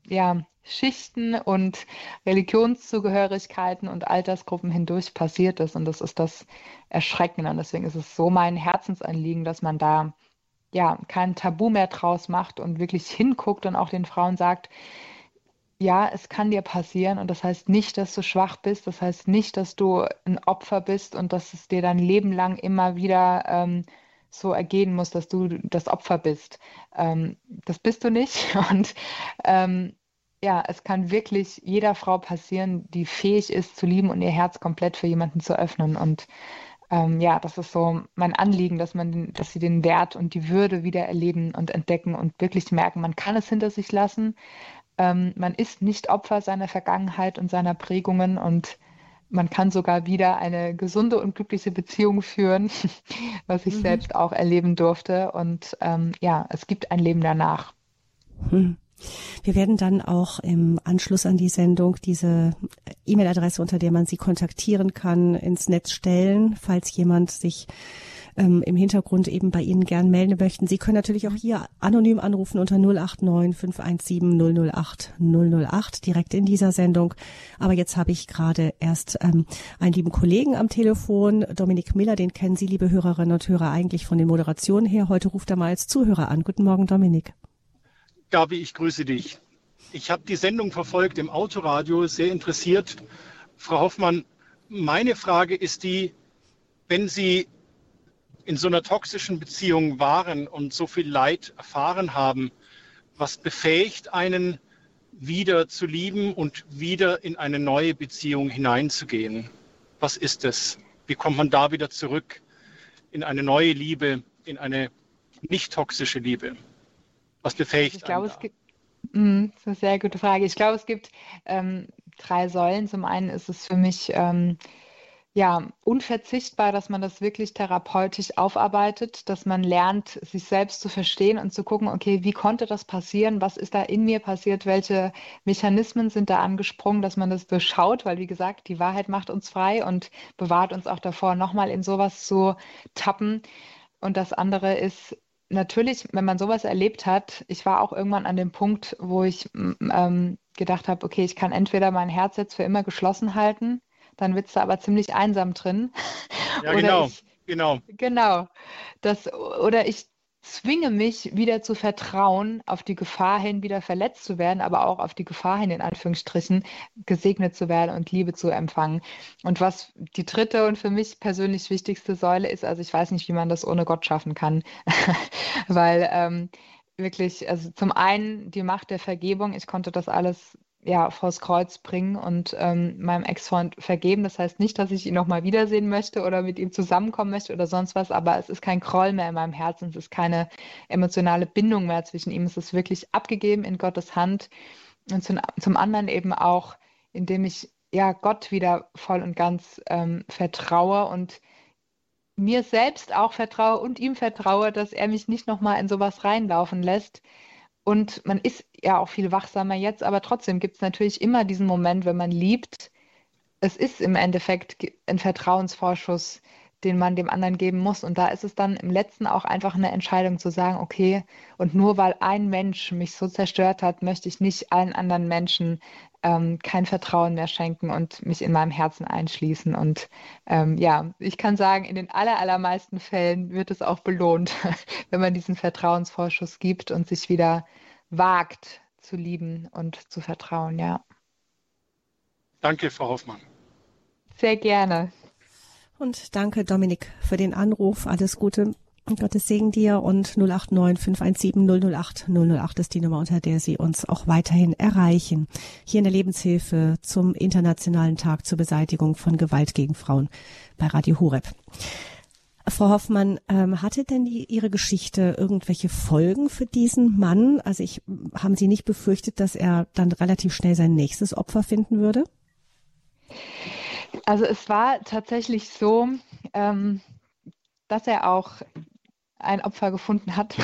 ja, Schichten und Religionszugehörigkeiten und Altersgruppen hindurch passiert ist. Und das ist das Erschreckende. Und deswegen ist es so mein Herzensanliegen, dass man da ja kein Tabu mehr draus macht und wirklich hinguckt und auch den Frauen sagt, ja, es kann dir passieren und das heißt nicht, dass du schwach bist, das heißt nicht, dass du ein Opfer bist und dass es dir dein Leben lang immer wieder ähm, so ergehen muss, dass du das Opfer bist. Ähm, das bist du nicht (laughs) und ähm, ja, es kann wirklich jeder Frau passieren, die fähig ist zu lieben und ihr Herz komplett für jemanden zu öffnen. Und ähm, ja, das ist so mein Anliegen, dass man, dass sie den Wert und die Würde wieder erleben und entdecken und wirklich merken, man kann es hinter sich lassen. Ähm, man ist nicht Opfer seiner Vergangenheit und seiner Prägungen und man kann sogar wieder eine gesunde und glückliche Beziehung führen, (laughs) was ich mhm. selbst auch erleben durfte. Und ähm, ja, es gibt ein Leben danach. Mhm. Wir werden dann auch im Anschluss an die Sendung diese E-Mail-Adresse, unter der man Sie kontaktieren kann, ins Netz stellen, falls jemand sich ähm, im Hintergrund eben bei Ihnen gern melden möchten. Sie können natürlich auch hier anonym anrufen unter 089 517 008 008 direkt in dieser Sendung. Aber jetzt habe ich gerade erst ähm, einen lieben Kollegen am Telefon, Dominik Miller, den kennen Sie, liebe Hörerinnen und Hörer, eigentlich von den Moderationen her. Heute ruft er mal als Zuhörer an. Guten Morgen, Dominik. Gabi, ich grüße dich. Ich habe die Sendung verfolgt im Autoradio, sehr interessiert. Frau Hoffmann, meine Frage ist die, wenn Sie in so einer toxischen Beziehung waren und so viel Leid erfahren haben, was befähigt einen, wieder zu lieben und wieder in eine neue Beziehung hineinzugehen? Was ist es? Wie kommt man da wieder zurück in eine neue Liebe, in eine nicht toxische Liebe? Was befähigt ich glaube, es gibt, mh, das ist eine sehr gute Frage. Ich glaube, es gibt ähm, drei Säulen. Zum einen ist es für mich ähm, ja, unverzichtbar, dass man das wirklich therapeutisch aufarbeitet, dass man lernt, sich selbst zu verstehen und zu gucken, okay, wie konnte das passieren? Was ist da in mir passiert? Welche Mechanismen sind da angesprungen, dass man das durchschaut? Weil, wie gesagt, die Wahrheit macht uns frei und bewahrt uns auch davor, nochmal in sowas zu tappen. Und das andere ist, natürlich, wenn man sowas erlebt hat, ich war auch irgendwann an dem Punkt, wo ich ähm, gedacht habe, okay, ich kann entweder mein Herz jetzt für immer geschlossen halten, dann wird es da aber ziemlich einsam drin. Ja, (laughs) genau, ich, genau. Genau. Das, oder ich zwinge mich wieder zu vertrauen, auf die Gefahr hin, wieder verletzt zu werden, aber auch auf die Gefahr hin, in Anführungsstrichen, gesegnet zu werden und Liebe zu empfangen. Und was die dritte und für mich persönlich wichtigste Säule ist, also ich weiß nicht, wie man das ohne Gott schaffen kann, (laughs) weil ähm, wirklich, also zum einen die Macht der Vergebung, ich konnte das alles ja, vors Kreuz bringen und ähm, meinem Ex-Freund vergeben. Das heißt nicht, dass ich ihn nochmal wiedersehen möchte oder mit ihm zusammenkommen möchte oder sonst was, aber es ist kein Groll mehr in meinem Herzen, es ist keine emotionale Bindung mehr zwischen ihm. Es ist wirklich abgegeben in Gottes Hand und zum, zum anderen eben auch, indem ich ja Gott wieder voll und ganz ähm, vertraue und mir selbst auch vertraue und ihm vertraue, dass er mich nicht nochmal in sowas reinlaufen lässt, und man ist ja auch viel wachsamer jetzt, aber trotzdem gibt es natürlich immer diesen Moment, wenn man liebt. Es ist im Endeffekt ein Vertrauensvorschuss, den man dem anderen geben muss. Und da ist es dann im letzten auch einfach eine Entscheidung zu sagen, okay, und nur weil ein Mensch mich so zerstört hat, möchte ich nicht allen anderen Menschen ähm, kein Vertrauen mehr schenken und mich in meinem Herzen einschließen. Und ähm, ja, ich kann sagen, in den aller, allermeisten Fällen wird es auch belohnt, (laughs) wenn man diesen Vertrauensvorschuss gibt und sich wieder wagt zu lieben und zu vertrauen, ja. Danke, Frau Hoffmann. Sehr gerne. Und danke, Dominik, für den Anruf. Alles Gute Gottes Segen dir und 089 517 008 008 ist die Nummer, unter der Sie uns auch weiterhin erreichen. Hier in der Lebenshilfe zum Internationalen Tag zur Beseitigung von Gewalt gegen Frauen bei Radio Horeb. Frau Hoffmann, ähm, hatte denn die, Ihre Geschichte irgendwelche Folgen für diesen Mann? Also ich, haben Sie nicht befürchtet, dass er dann relativ schnell sein nächstes Opfer finden würde? Also es war tatsächlich so, ähm, dass er auch ein Opfer gefunden hat,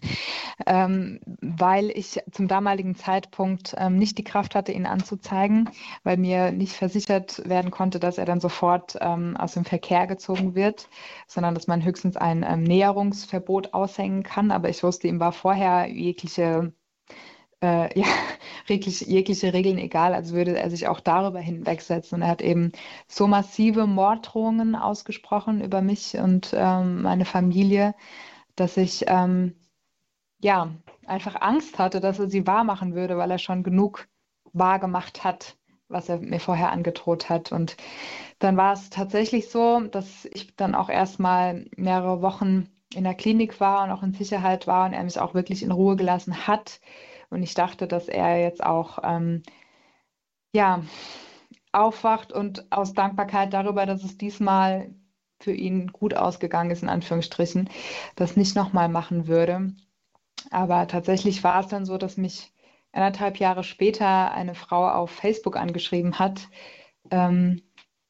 (laughs) ähm, weil ich zum damaligen Zeitpunkt ähm, nicht die Kraft hatte, ihn anzuzeigen, weil mir nicht versichert werden konnte, dass er dann sofort ähm, aus dem Verkehr gezogen wird, sondern dass man höchstens ein ähm, Näherungsverbot aushängen kann. Aber ich wusste, ihm war vorher jegliche äh, (laughs) ja, jegliche, jegliche Regeln egal, als würde er sich auch darüber hinwegsetzen. Und er hat eben so massive Morddrohungen ausgesprochen über mich und ähm, meine Familie, dass ich ähm, ja einfach Angst hatte, dass er sie wahrmachen würde, weil er schon genug wahrgemacht hat, was er mir vorher angedroht hat. Und dann war es tatsächlich so, dass ich dann auch erstmal mehrere Wochen in der Klinik war und auch in Sicherheit war und er mich auch wirklich in Ruhe gelassen hat und ich dachte, dass er jetzt auch ähm, ja, aufwacht und aus Dankbarkeit darüber, dass es diesmal für ihn gut ausgegangen ist, in Anführungsstrichen, das nicht nochmal machen würde. Aber tatsächlich war es dann so, dass mich anderthalb Jahre später eine Frau auf Facebook angeschrieben hat ähm,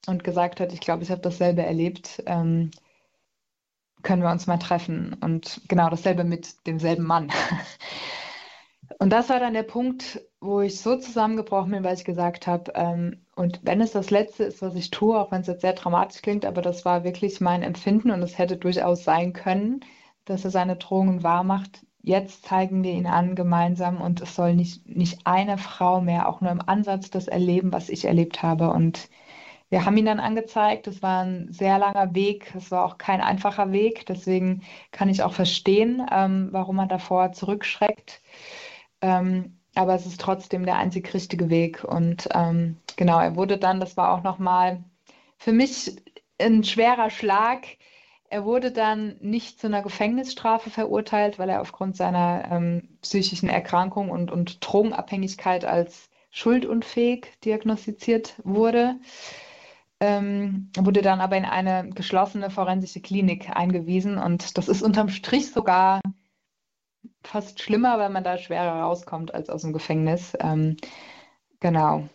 und gesagt hat, ich glaube, ich habe dasselbe erlebt. Ähm, können wir uns mal treffen? Und genau dasselbe mit demselben Mann. (laughs) Und das war dann der Punkt, wo ich so zusammengebrochen bin, weil ich gesagt habe, ähm, und wenn es das Letzte ist, was ich tue, auch wenn es jetzt sehr dramatisch klingt, aber das war wirklich mein Empfinden und es hätte durchaus sein können, dass er seine Drohungen wahrmacht. Jetzt zeigen wir ihn an gemeinsam und es soll nicht, nicht eine Frau mehr auch nur im Ansatz das erleben, was ich erlebt habe. Und wir haben ihn dann angezeigt. Es war ein sehr langer Weg. Es war auch kein einfacher Weg. Deswegen kann ich auch verstehen, ähm, warum man davor zurückschreckt. Ähm, aber es ist trotzdem der einzig richtige Weg. Und ähm, genau, er wurde dann, das war auch nochmal für mich ein schwerer Schlag. Er wurde dann nicht zu einer Gefängnisstrafe verurteilt, weil er aufgrund seiner ähm, psychischen Erkrankung und, und Drogenabhängigkeit als schuldunfähig diagnostiziert wurde. Ähm, wurde dann aber in eine geschlossene forensische Klinik eingewiesen. Und das ist unterm Strich sogar fast schlimmer, weil man da schwerer rauskommt als aus dem Gefängnis. Ähm, genau.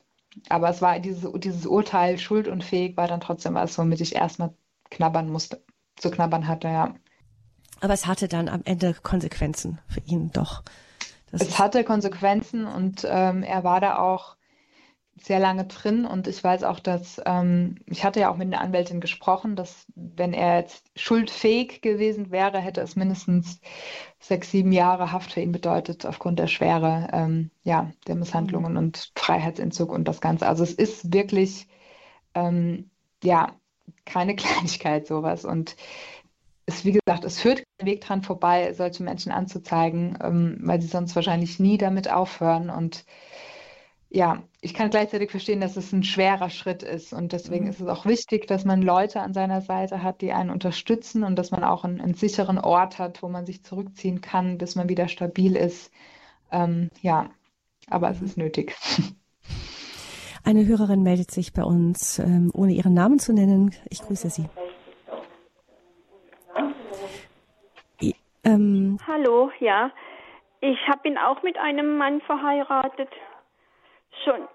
Aber es war dieses, dieses Urteil schuldunfähig war dann trotzdem was, womit ich erstmal knabbern musste, zu knabbern hatte, ja. Aber es hatte dann am Ende Konsequenzen für ihn doch. Das es hatte Konsequenzen und ähm, er war da auch sehr lange drin und ich weiß auch, dass ähm, ich hatte ja auch mit der Anwältin gesprochen, dass wenn er jetzt schuldfähig gewesen wäre, hätte es mindestens sechs, sieben Jahre Haft für ihn bedeutet aufgrund der Schwere ähm, ja, der Misshandlungen mhm. und Freiheitsentzug und das Ganze. Also es ist wirklich ähm, ja keine (laughs) Kleinigkeit sowas und es, wie gesagt, es führt kein Weg dran vorbei, solche Menschen anzuzeigen, ähm, weil sie sonst wahrscheinlich nie damit aufhören und ja, ich kann gleichzeitig verstehen, dass es ein schwerer Schritt ist. Und deswegen mhm. ist es auch wichtig, dass man Leute an seiner Seite hat, die einen unterstützen und dass man auch einen, einen sicheren Ort hat, wo man sich zurückziehen kann, bis man wieder stabil ist. Ähm, ja, aber es ist nötig. (laughs) Eine Hörerin meldet sich bei uns, ähm, ohne ihren Namen zu nennen. Ich grüße Sie. Ähm, Hallo, ja. Ich habe ihn auch mit einem Mann verheiratet. Schon.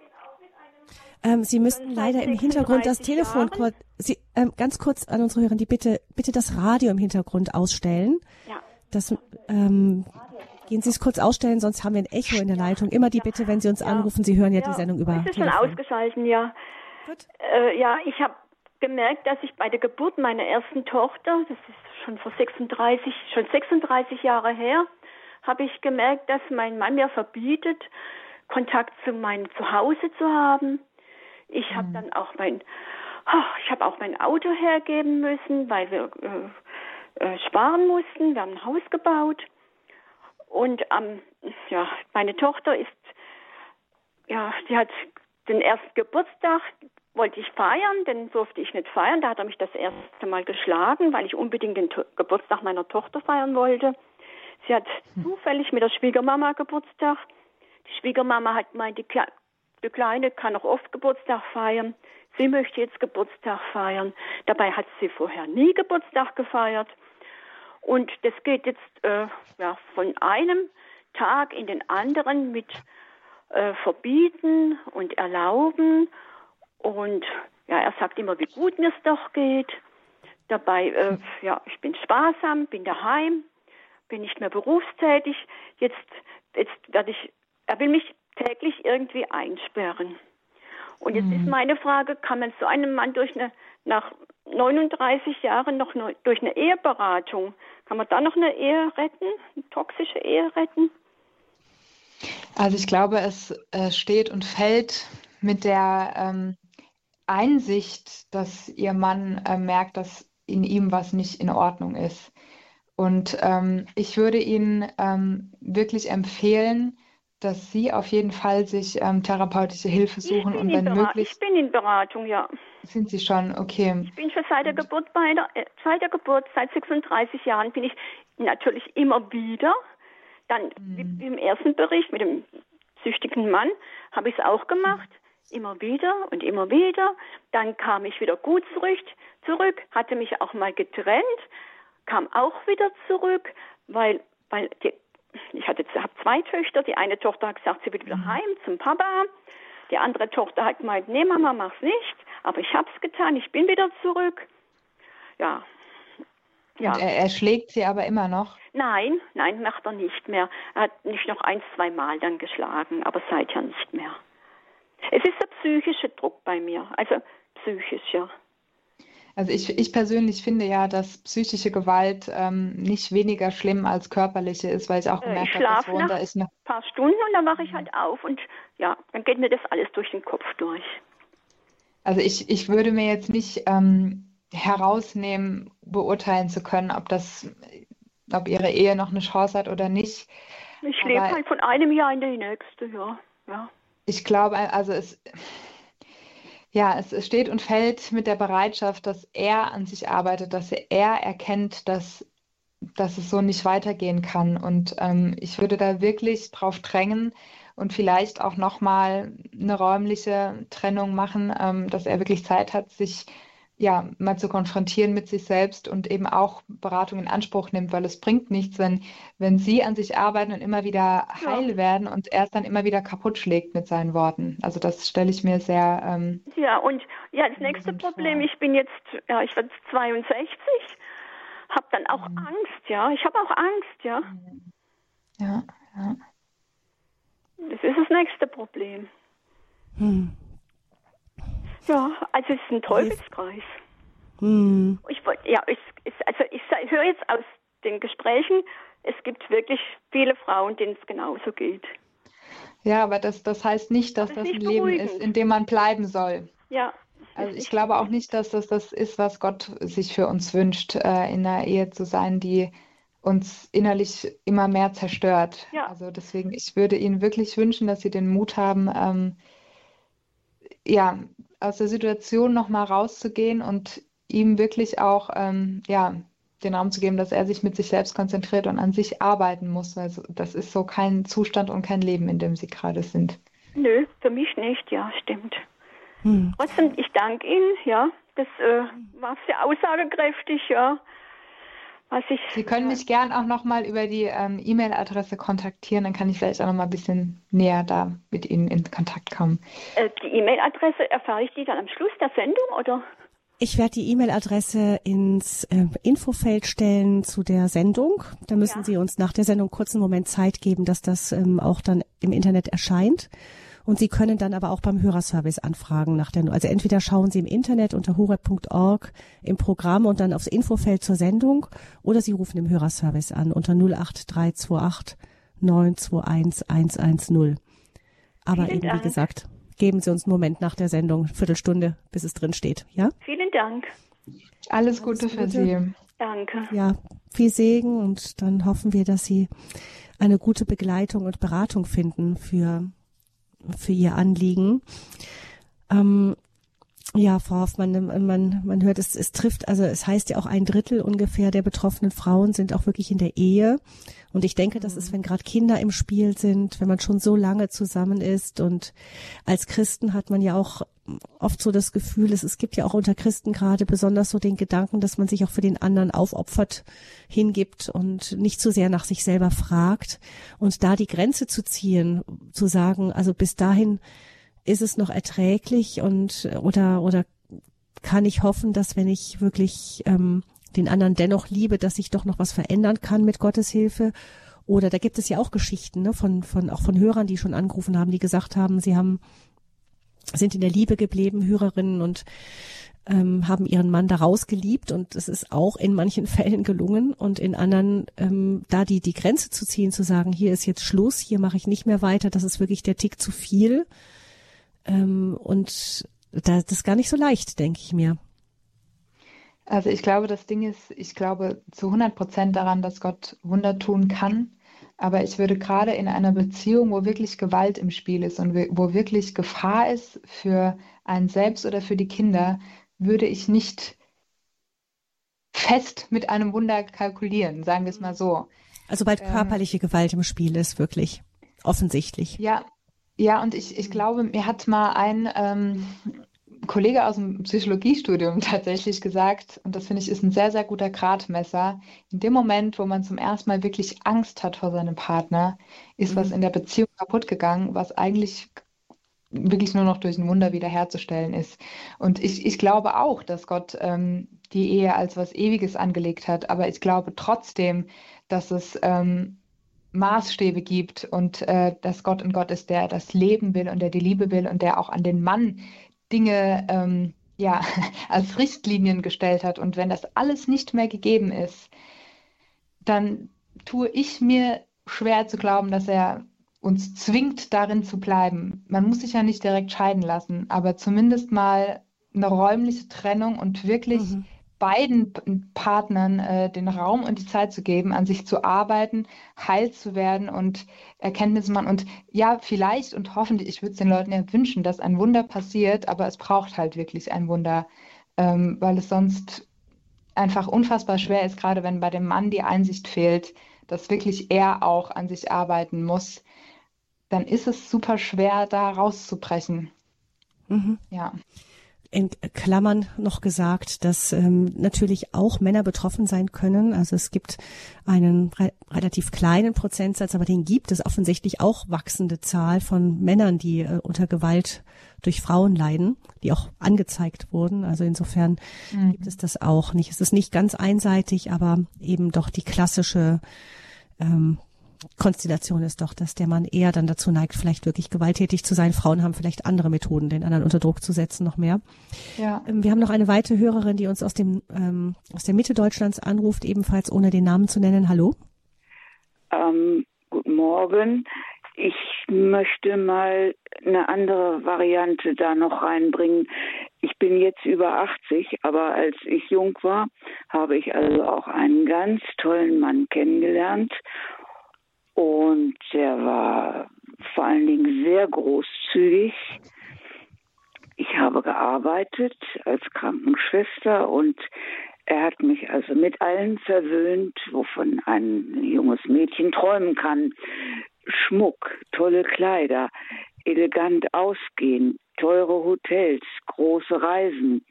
Ähm, Sie müssten leider im Hintergrund das Telefon kurz, Sie, ähm, ganz kurz an unsere Hörer, die bitte, bitte das Radio im Hintergrund ausstellen. Ja. Das, ähm, gehen Sie es kurz ausstellen, sonst haben wir ein Echo in der Leitung. Immer die Bitte, wenn Sie uns ja. anrufen, Sie hören ja, die Sendung über. Telefon. schon ausgeschalten, ja. Äh, ja, ich habe gemerkt, dass ich bei der Geburt meiner ersten Tochter, das ist schon vor 36, schon 36 Jahre her, habe ich gemerkt, dass mein Mann mir verbietet, Kontakt zu meinem Zuhause zu haben. Ich habe mhm. dann auch mein, oh, ich habe auch mein Auto hergeben müssen, weil wir äh, äh, sparen mussten. Wir haben ein Haus gebaut. Und ähm, ja, meine Tochter ist, ja, sie hat den ersten Geburtstag, wollte ich feiern, den durfte ich nicht feiern. Da hat er mich das erste Mal geschlagen, weil ich unbedingt den to Geburtstag meiner Tochter feiern wollte. Sie hat hm. zufällig mit der Schwiegermama Geburtstag. Die Schwiegermama hat gemeint, die, die Kleine kann auch oft Geburtstag feiern. Sie möchte jetzt Geburtstag feiern. Dabei hat sie vorher nie Geburtstag gefeiert. Und das geht jetzt äh, ja, von einem Tag in den anderen mit äh, Verbieten und Erlauben. Und ja, er sagt immer, wie gut mir es doch geht. Dabei, äh, ja, ich bin sparsam, bin daheim, bin nicht mehr berufstätig. Jetzt, jetzt werde ich, er will mich täglich irgendwie einsperren. Und jetzt mhm. ist meine Frage, kann man so einem Mann durch eine, nach 39 Jahren noch eine, durch eine Eheberatung, kann man da noch eine Ehe retten, eine toxische Ehe retten? Also ich glaube, es äh, steht und fällt mit der ähm, Einsicht, dass ihr Mann äh, merkt, dass in ihm was nicht in Ordnung ist. Und ähm, ich würde Ihnen ähm, wirklich empfehlen, dass Sie auf jeden Fall sich ähm, therapeutische Hilfe suchen und wenn möglich. Ich bin in Beratung, ja. Sind Sie schon, okay. Ich bin schon seit der Geburt bei der, äh, seit der Geburt, seit 36 Jahren bin ich natürlich immer wieder. Dann wie im ersten Bericht mit dem süchtigen Mann habe ich es auch gemacht. Immer wieder und immer wieder. Dann kam ich wieder gut zurück, zurück, hatte mich auch mal getrennt, kam auch wieder zurück, weil, weil die ich hatte habe zwei Töchter. Die eine Tochter hat gesagt, sie will wieder mhm. heim zum Papa. Die andere Tochter hat gemeint, nee Mama, mach's nicht. Aber ich hab's getan. Ich bin wieder zurück. Ja. ja. Und er, er schlägt sie aber immer noch? Nein, nein, macht er nicht mehr. Er hat nicht noch ein, zwei Mal dann geschlagen, aber seither nicht mehr. Es ist der psychische Druck bei mir, also psychisch, ja. Also ich, ich persönlich finde ja, dass psychische Gewalt ähm, nicht weniger schlimm als körperliche ist, weil ich auch äh, gemerkt habe, dass Ron, da ist eine... ein paar Stunden und dann wache ich halt auf und ja, dann geht mir das alles durch den Kopf durch. Also ich, ich würde mir jetzt nicht ähm, herausnehmen, beurteilen zu können, ob das, ob ihre Ehe noch eine Chance hat oder nicht. Ich lebe halt von einem Jahr in die nächste, ja. ja. Ich glaube, also es ja, es steht und fällt mit der Bereitschaft, dass er an sich arbeitet, dass er erkennt, dass, dass es so nicht weitergehen kann. Und ähm, ich würde da wirklich drauf drängen und vielleicht auch nochmal eine räumliche Trennung machen, ähm, dass er wirklich Zeit hat, sich ja, mal zu konfrontieren mit sich selbst und eben auch Beratung in Anspruch nimmt, weil es bringt nichts, wenn, wenn sie an sich arbeiten und immer wieder heil ja. werden und er es dann immer wieder kaputt schlägt mit seinen Worten. Also das stelle ich mir sehr. Ähm, ja, und ja, das nächste Problem, vor. ich bin jetzt, ja, ich werde 62, habe dann auch mhm. Angst, ja. Ich habe auch Angst, ja. Ja, ja. Das ist das nächste Problem. Hm. Ja, also es ist ein Teufelskreis. Hm. Ich ja, ich, also ich höre jetzt aus den Gesprächen, es gibt wirklich viele Frauen, denen es genauso geht. Ja, aber das, das heißt nicht, dass das, das ein Leben ist, in dem man bleiben soll. Ja. Also ich glaube auch nicht, dass das das ist, was Gott sich für uns wünscht, äh, in einer Ehe zu sein, die uns innerlich immer mehr zerstört. Ja. Also deswegen, ich würde Ihnen wirklich wünschen, dass Sie den Mut haben, ähm, ja, aus der Situation nochmal rauszugehen und ihm wirklich auch ähm, ja, den Raum zu geben, dass er sich mit sich selbst konzentriert und an sich arbeiten muss. Also das ist so kein Zustand und kein Leben, in dem sie gerade sind. Nö, für mich nicht, ja, stimmt. Hm. Trotzdem, ich danke Ihnen, ja. Das äh, war sehr aussagekräftig, ja. Was ich, Sie können mich gern auch nochmal über die ähm, E-Mail-Adresse kontaktieren, dann kann ich vielleicht auch nochmal ein bisschen näher da mit Ihnen in Kontakt kommen. Äh, die E-Mail-Adresse, erfahre ich die dann am Schluss der Sendung oder? Ich werde die E-Mail-Adresse ins äh, Infofeld stellen zu der Sendung. Da müssen ja. Sie uns nach der Sendung kurz einen Moment Zeit geben, dass das ähm, auch dann im Internet erscheint. Und Sie können dann aber auch beim Hörerservice anfragen nach der, also entweder schauen Sie im Internet unter horeb.org im Programm und dann aufs Infofeld zur Sendung oder Sie rufen im Hörerservice an unter 08328 921 110. Aber Vielen eben, Dank. wie gesagt, geben Sie uns einen Moment nach der Sendung, Viertelstunde, bis es drin steht, ja? Vielen Dank. Alles Gute Alles Gute. für Sie. Danke. Ja, viel Segen und dann hoffen wir, dass Sie eine gute Begleitung und Beratung finden für, für ihr Anliegen. Ähm, ja, Frau Hoffmann, man, man hört, es, es trifft, also es heißt ja auch ein Drittel ungefähr der betroffenen Frauen sind auch wirklich in der Ehe. Und ich denke, das ist, mhm. wenn gerade Kinder im Spiel sind, wenn man schon so lange zusammen ist. Und als Christen hat man ja auch oft so das Gefühl, es, es gibt ja auch unter Christen gerade besonders so den Gedanken, dass man sich auch für den anderen aufopfert, hingibt und nicht zu so sehr nach sich selber fragt. Und da die Grenze zu ziehen, zu sagen, also bis dahin ist es noch erträglich und oder oder kann ich hoffen, dass wenn ich wirklich ähm, den anderen dennoch liebe, dass sich doch noch was verändern kann mit Gottes Hilfe. Oder da gibt es ja auch Geschichten ne, von, von auch von Hörern, die schon angerufen haben, die gesagt haben, sie haben sind in der Liebe geblieben, Hörerinnen und ähm, haben ihren Mann daraus geliebt und es ist auch in manchen (laughs) Fällen gelungen. Und in anderen ähm, da die die Grenze zu ziehen, zu sagen, hier ist jetzt Schluss, hier mache ich nicht mehr weiter, das ist wirklich der Tick zu viel ähm, und da, das ist gar nicht so leicht, denke ich mir. Also ich glaube, das Ding ist, ich glaube zu 100 Prozent daran, dass Gott Wunder tun kann. Aber ich würde gerade in einer Beziehung, wo wirklich Gewalt im Spiel ist und wo wirklich Gefahr ist für einen selbst oder für die Kinder, würde ich nicht fest mit einem Wunder kalkulieren, sagen wir es mal so. Also bald ähm, körperliche ähm, Gewalt im Spiel ist, wirklich offensichtlich. Ja, ja, und ich, ich glaube, mir hat mal ein ähm, Kollege aus dem Psychologiestudium (laughs) tatsächlich gesagt, und das finde ich ist ein sehr, sehr guter Gradmesser, in dem Moment, wo man zum ersten Mal wirklich Angst hat vor seinem Partner, ist mhm. was in der Beziehung kaputt gegangen, was eigentlich wirklich nur noch durch ein Wunder wiederherzustellen ist. Und ich, ich glaube auch, dass Gott ähm, die Ehe als was Ewiges angelegt hat, aber ich glaube trotzdem, dass es ähm, Maßstäbe gibt und äh, dass Gott ein Gott ist, der das Leben will und der die Liebe will und der auch an den Mann Dinge ähm, ja, (laughs) als Richtlinien gestellt hat. Und wenn das alles nicht mehr gegeben ist, dann tue ich mir schwer zu glauben, dass er uns zwingt, darin zu bleiben. Man muss sich ja nicht direkt scheiden lassen, aber zumindest mal eine räumliche Trennung und wirklich mhm beiden Partnern äh, den Raum und die Zeit zu geben, an sich zu arbeiten, heil zu werden und Erkenntnisse machen. Und ja, vielleicht und hoffentlich, ich würde es den Leuten ja wünschen, dass ein Wunder passiert, aber es braucht halt wirklich ein Wunder, ähm, weil es sonst einfach unfassbar schwer ist, gerade wenn bei dem Mann die Einsicht fehlt, dass wirklich er auch an sich arbeiten muss, dann ist es super schwer, da rauszubrechen. Mhm. Ja in Klammern noch gesagt, dass ähm, natürlich auch Männer betroffen sein können. Also es gibt einen re relativ kleinen Prozentsatz, aber den gibt es offensichtlich auch wachsende Zahl von Männern, die äh, unter Gewalt durch Frauen leiden, die auch angezeigt wurden. Also insofern mhm. gibt es das auch nicht. Es ist nicht ganz einseitig, aber eben doch die klassische ähm, Konstellation ist doch, dass der Mann eher dann dazu neigt, vielleicht wirklich gewalttätig zu sein. Frauen haben vielleicht andere Methoden, den anderen unter Druck zu setzen, noch mehr. Ja. Ähm, wir haben noch eine weitere Hörerin, die uns aus dem ähm, aus der Mitte Deutschlands anruft, ebenfalls ohne den Namen zu nennen. Hallo. Ähm, guten Morgen. Ich möchte mal eine andere Variante da noch reinbringen. Ich bin jetzt über 80, aber als ich jung war, habe ich also auch einen ganz tollen Mann kennengelernt und er war vor allen Dingen sehr großzügig. Ich habe gearbeitet als Krankenschwester und er hat mich also mit allen verwöhnt, wovon ein junges Mädchen träumen kann. Schmuck, tolle Kleider, elegant ausgehen, teure Hotels, große Reisen.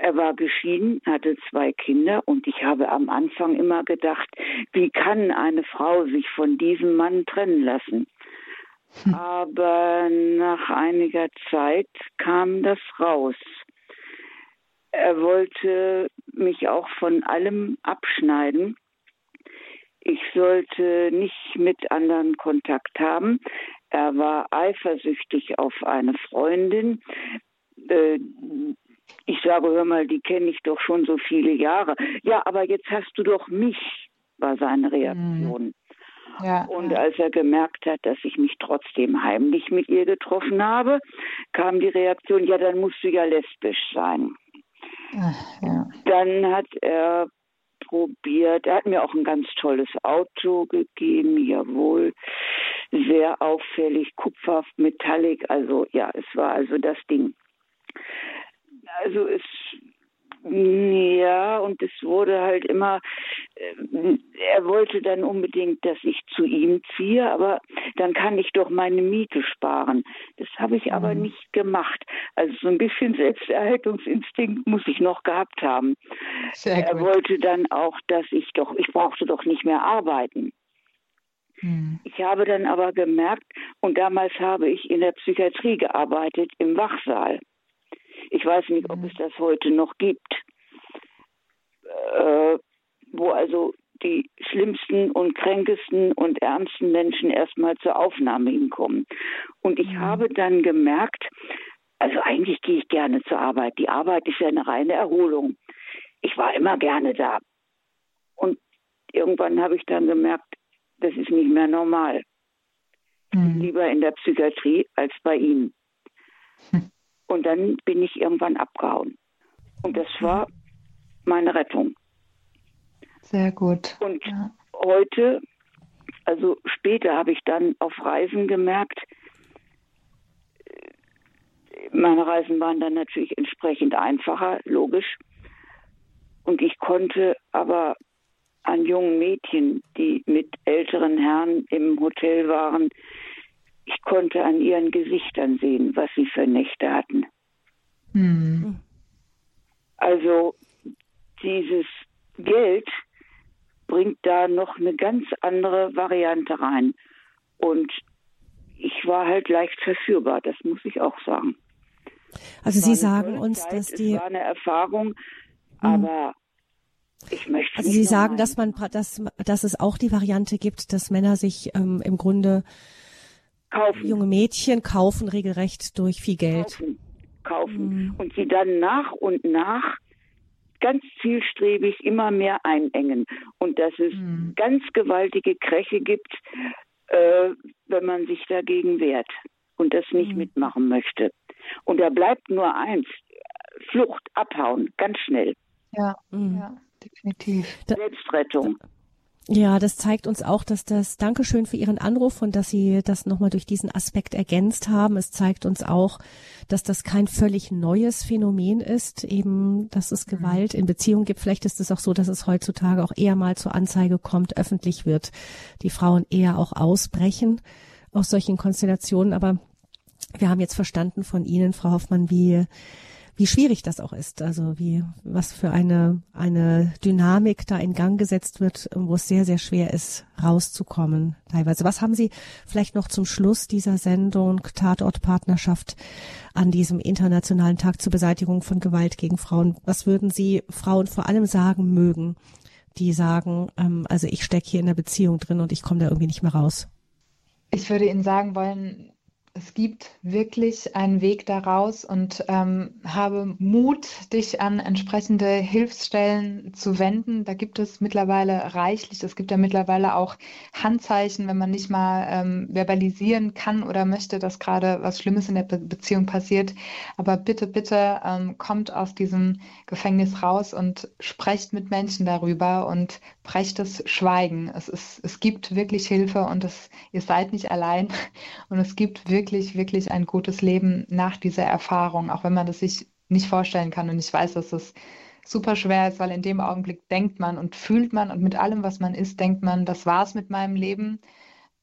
Er war geschieden, hatte zwei Kinder und ich habe am Anfang immer gedacht, wie kann eine Frau sich von diesem Mann trennen lassen? Hm. Aber nach einiger Zeit kam das raus. Er wollte mich auch von allem abschneiden. Ich sollte nicht mit anderen Kontakt haben. Er war eifersüchtig auf eine Freundin, äh, ich sage, hör mal, die kenne ich doch schon so viele Jahre. Ja, aber jetzt hast du doch mich, war seine Reaktion. Mhm. Ja, und ja. als er gemerkt hat, dass ich mich trotzdem heimlich mit ihr getroffen habe, kam die Reaktion, ja, dann musst du ja lesbisch sein. Ach, ja. Dann hat er probiert. Er hat mir auch ein ganz tolles Auto gegeben, jawohl. Sehr auffällig, Kupfer, Metallic, also ja, es war also das Ding. Also es ja, und es wurde halt immer, äh, er wollte dann unbedingt, dass ich zu ihm ziehe, aber dann kann ich doch meine Miete sparen. Das habe ich aber mhm. nicht gemacht. Also so ein bisschen Selbsterhaltungsinstinkt muss ich noch gehabt haben. Er wollte dann auch, dass ich doch, ich brauchte doch nicht mehr arbeiten. Mhm. Ich habe dann aber gemerkt, und damals habe ich in der Psychiatrie gearbeitet, im Wachsaal. Ich weiß nicht, ob mhm. es das heute noch gibt, äh, wo also die schlimmsten und kränkesten und ernsten Menschen erstmal zur Aufnahme hinkommen. Und ich mhm. habe dann gemerkt, also eigentlich gehe ich gerne zur Arbeit. Die Arbeit ist ja eine reine Erholung. Ich war immer gerne da. Und irgendwann habe ich dann gemerkt, das ist nicht mehr normal. Mhm. Lieber in der Psychiatrie als bei Ihnen. Hm. (laughs) Und dann bin ich irgendwann abgehauen. Und das war meine Rettung. Sehr gut. Und ja. heute, also später habe ich dann auf Reisen gemerkt, meine Reisen waren dann natürlich entsprechend einfacher, logisch. Und ich konnte aber an jungen Mädchen, die mit älteren Herren im Hotel waren, ich konnte an ihren Gesichtern sehen, was sie für Nächte hatten. Mhm. Also dieses Geld bringt da noch eine ganz andere Variante rein. Und ich war halt leicht verführbar, das muss ich auch sagen. Also Sie sagen uns, Zeit, dass die. Es war eine Erfahrung, mhm. aber ich möchte. Also Sie sagen, dass man, dass, dass es auch die Variante gibt, dass Männer sich ähm, im Grunde kaufen. junge Mädchen kaufen regelrecht durch viel Geld. Kaufen, kaufen. Mhm. und sie dann nach und nach ganz zielstrebig immer mehr einengen und dass es mhm. ganz gewaltige Kräche gibt, äh, wenn man sich dagegen wehrt und das nicht mhm. mitmachen möchte. Und da bleibt nur eins, Flucht, abhauen, ganz schnell. Ja, mhm. ja definitiv. Selbstrettung. Ja, das zeigt uns auch, dass das Dankeschön für Ihren Anruf und dass Sie das nochmal durch diesen Aspekt ergänzt haben. Es zeigt uns auch, dass das kein völlig neues Phänomen ist, eben, dass es mhm. Gewalt in Beziehungen gibt. Vielleicht ist es auch so, dass es heutzutage auch eher mal zur Anzeige kommt, öffentlich wird, die Frauen eher auch ausbrechen aus solchen Konstellationen. Aber wir haben jetzt verstanden von Ihnen, Frau Hoffmann, wie wie schwierig das auch ist. Also wie, was für eine, eine Dynamik da in Gang gesetzt wird, wo es sehr, sehr schwer ist, rauszukommen teilweise. Was haben Sie vielleicht noch zum Schluss dieser Sendung Tatortpartnerschaft an diesem Internationalen Tag zur Beseitigung von Gewalt gegen Frauen? Was würden Sie Frauen vor allem sagen mögen, die sagen, ähm, also ich stecke hier in der Beziehung drin und ich komme da irgendwie nicht mehr raus? Ich würde Ihnen sagen wollen, es gibt wirklich einen Weg daraus und ähm, habe Mut, dich an entsprechende Hilfsstellen zu wenden. Da gibt es mittlerweile reichlich. Es gibt ja mittlerweile auch Handzeichen, wenn man nicht mal ähm, verbalisieren kann oder möchte, dass gerade was Schlimmes in der Be Beziehung passiert. Aber bitte, bitte ähm, kommt aus diesem Gefängnis raus und sprecht mit Menschen darüber und brecht das Schweigen. Es, ist, es gibt wirklich Hilfe und es, ihr seid nicht allein. (laughs) Und es gibt wirklich, wirklich ein gutes Leben nach dieser Erfahrung, auch wenn man das sich nicht vorstellen kann. Und ich weiß, dass es super schwer ist, weil in dem Augenblick denkt man und fühlt man und mit allem, was man ist, denkt man, das war's mit meinem Leben.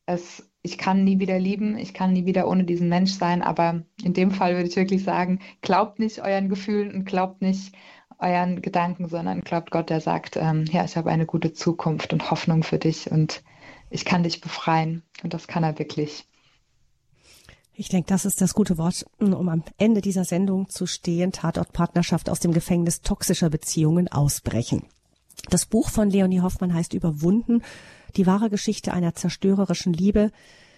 Es, ich kann nie wieder lieben, ich kann nie wieder ohne diesen Mensch sein. Aber in dem Fall würde ich wirklich sagen, glaubt nicht euren Gefühlen und glaubt nicht euren Gedanken, sondern glaubt Gott, der sagt, ähm, ja, ich habe eine gute Zukunft und Hoffnung für dich und ich kann dich befreien. Und das kann er wirklich. Ich denke, das ist das gute Wort, um am Ende dieser Sendung zu stehen. Tatortpartnerschaft aus dem Gefängnis toxischer Beziehungen ausbrechen. Das Buch von Leonie Hoffmann heißt Überwunden, die wahre Geschichte einer zerstörerischen Liebe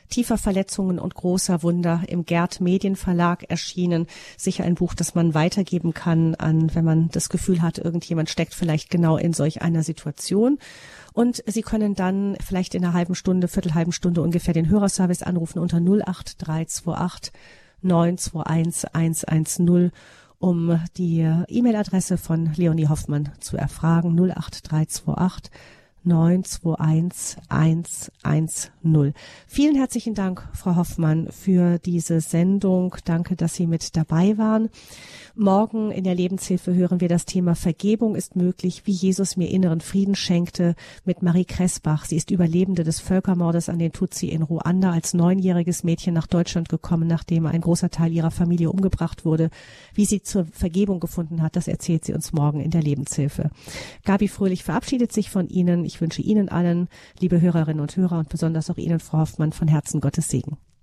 tiefer Verletzungen und großer Wunder im Gerd Medienverlag erschienen. Sicher ein Buch, das man weitergeben kann an, wenn man das Gefühl hat, irgendjemand steckt vielleicht genau in solch einer Situation. Und Sie können dann vielleicht in einer halben Stunde, viertelhalben Stunde ungefähr den Hörerservice anrufen unter 08328 921 110 um die E-Mail-Adresse von Leonie Hoffmann zu erfragen 08328 921 110. Vielen herzlichen Dank, Frau Hoffmann, für diese Sendung. Danke, dass Sie mit dabei waren. Morgen in der Lebenshilfe hören wir das Thema Vergebung ist möglich, wie Jesus mir inneren Frieden schenkte mit Marie Kressbach. Sie ist Überlebende des Völkermordes an den Tutsi in Ruanda als neunjähriges Mädchen nach Deutschland gekommen, nachdem ein großer Teil ihrer Familie umgebracht wurde. Wie sie zur Vergebung gefunden hat, das erzählt sie uns morgen in der Lebenshilfe. Gabi Fröhlich verabschiedet sich von Ihnen. Ich wünsche Ihnen allen, liebe Hörerinnen und Hörer und besonders auch Ihnen, Frau Hoffmann, von Herzen Gottes Segen.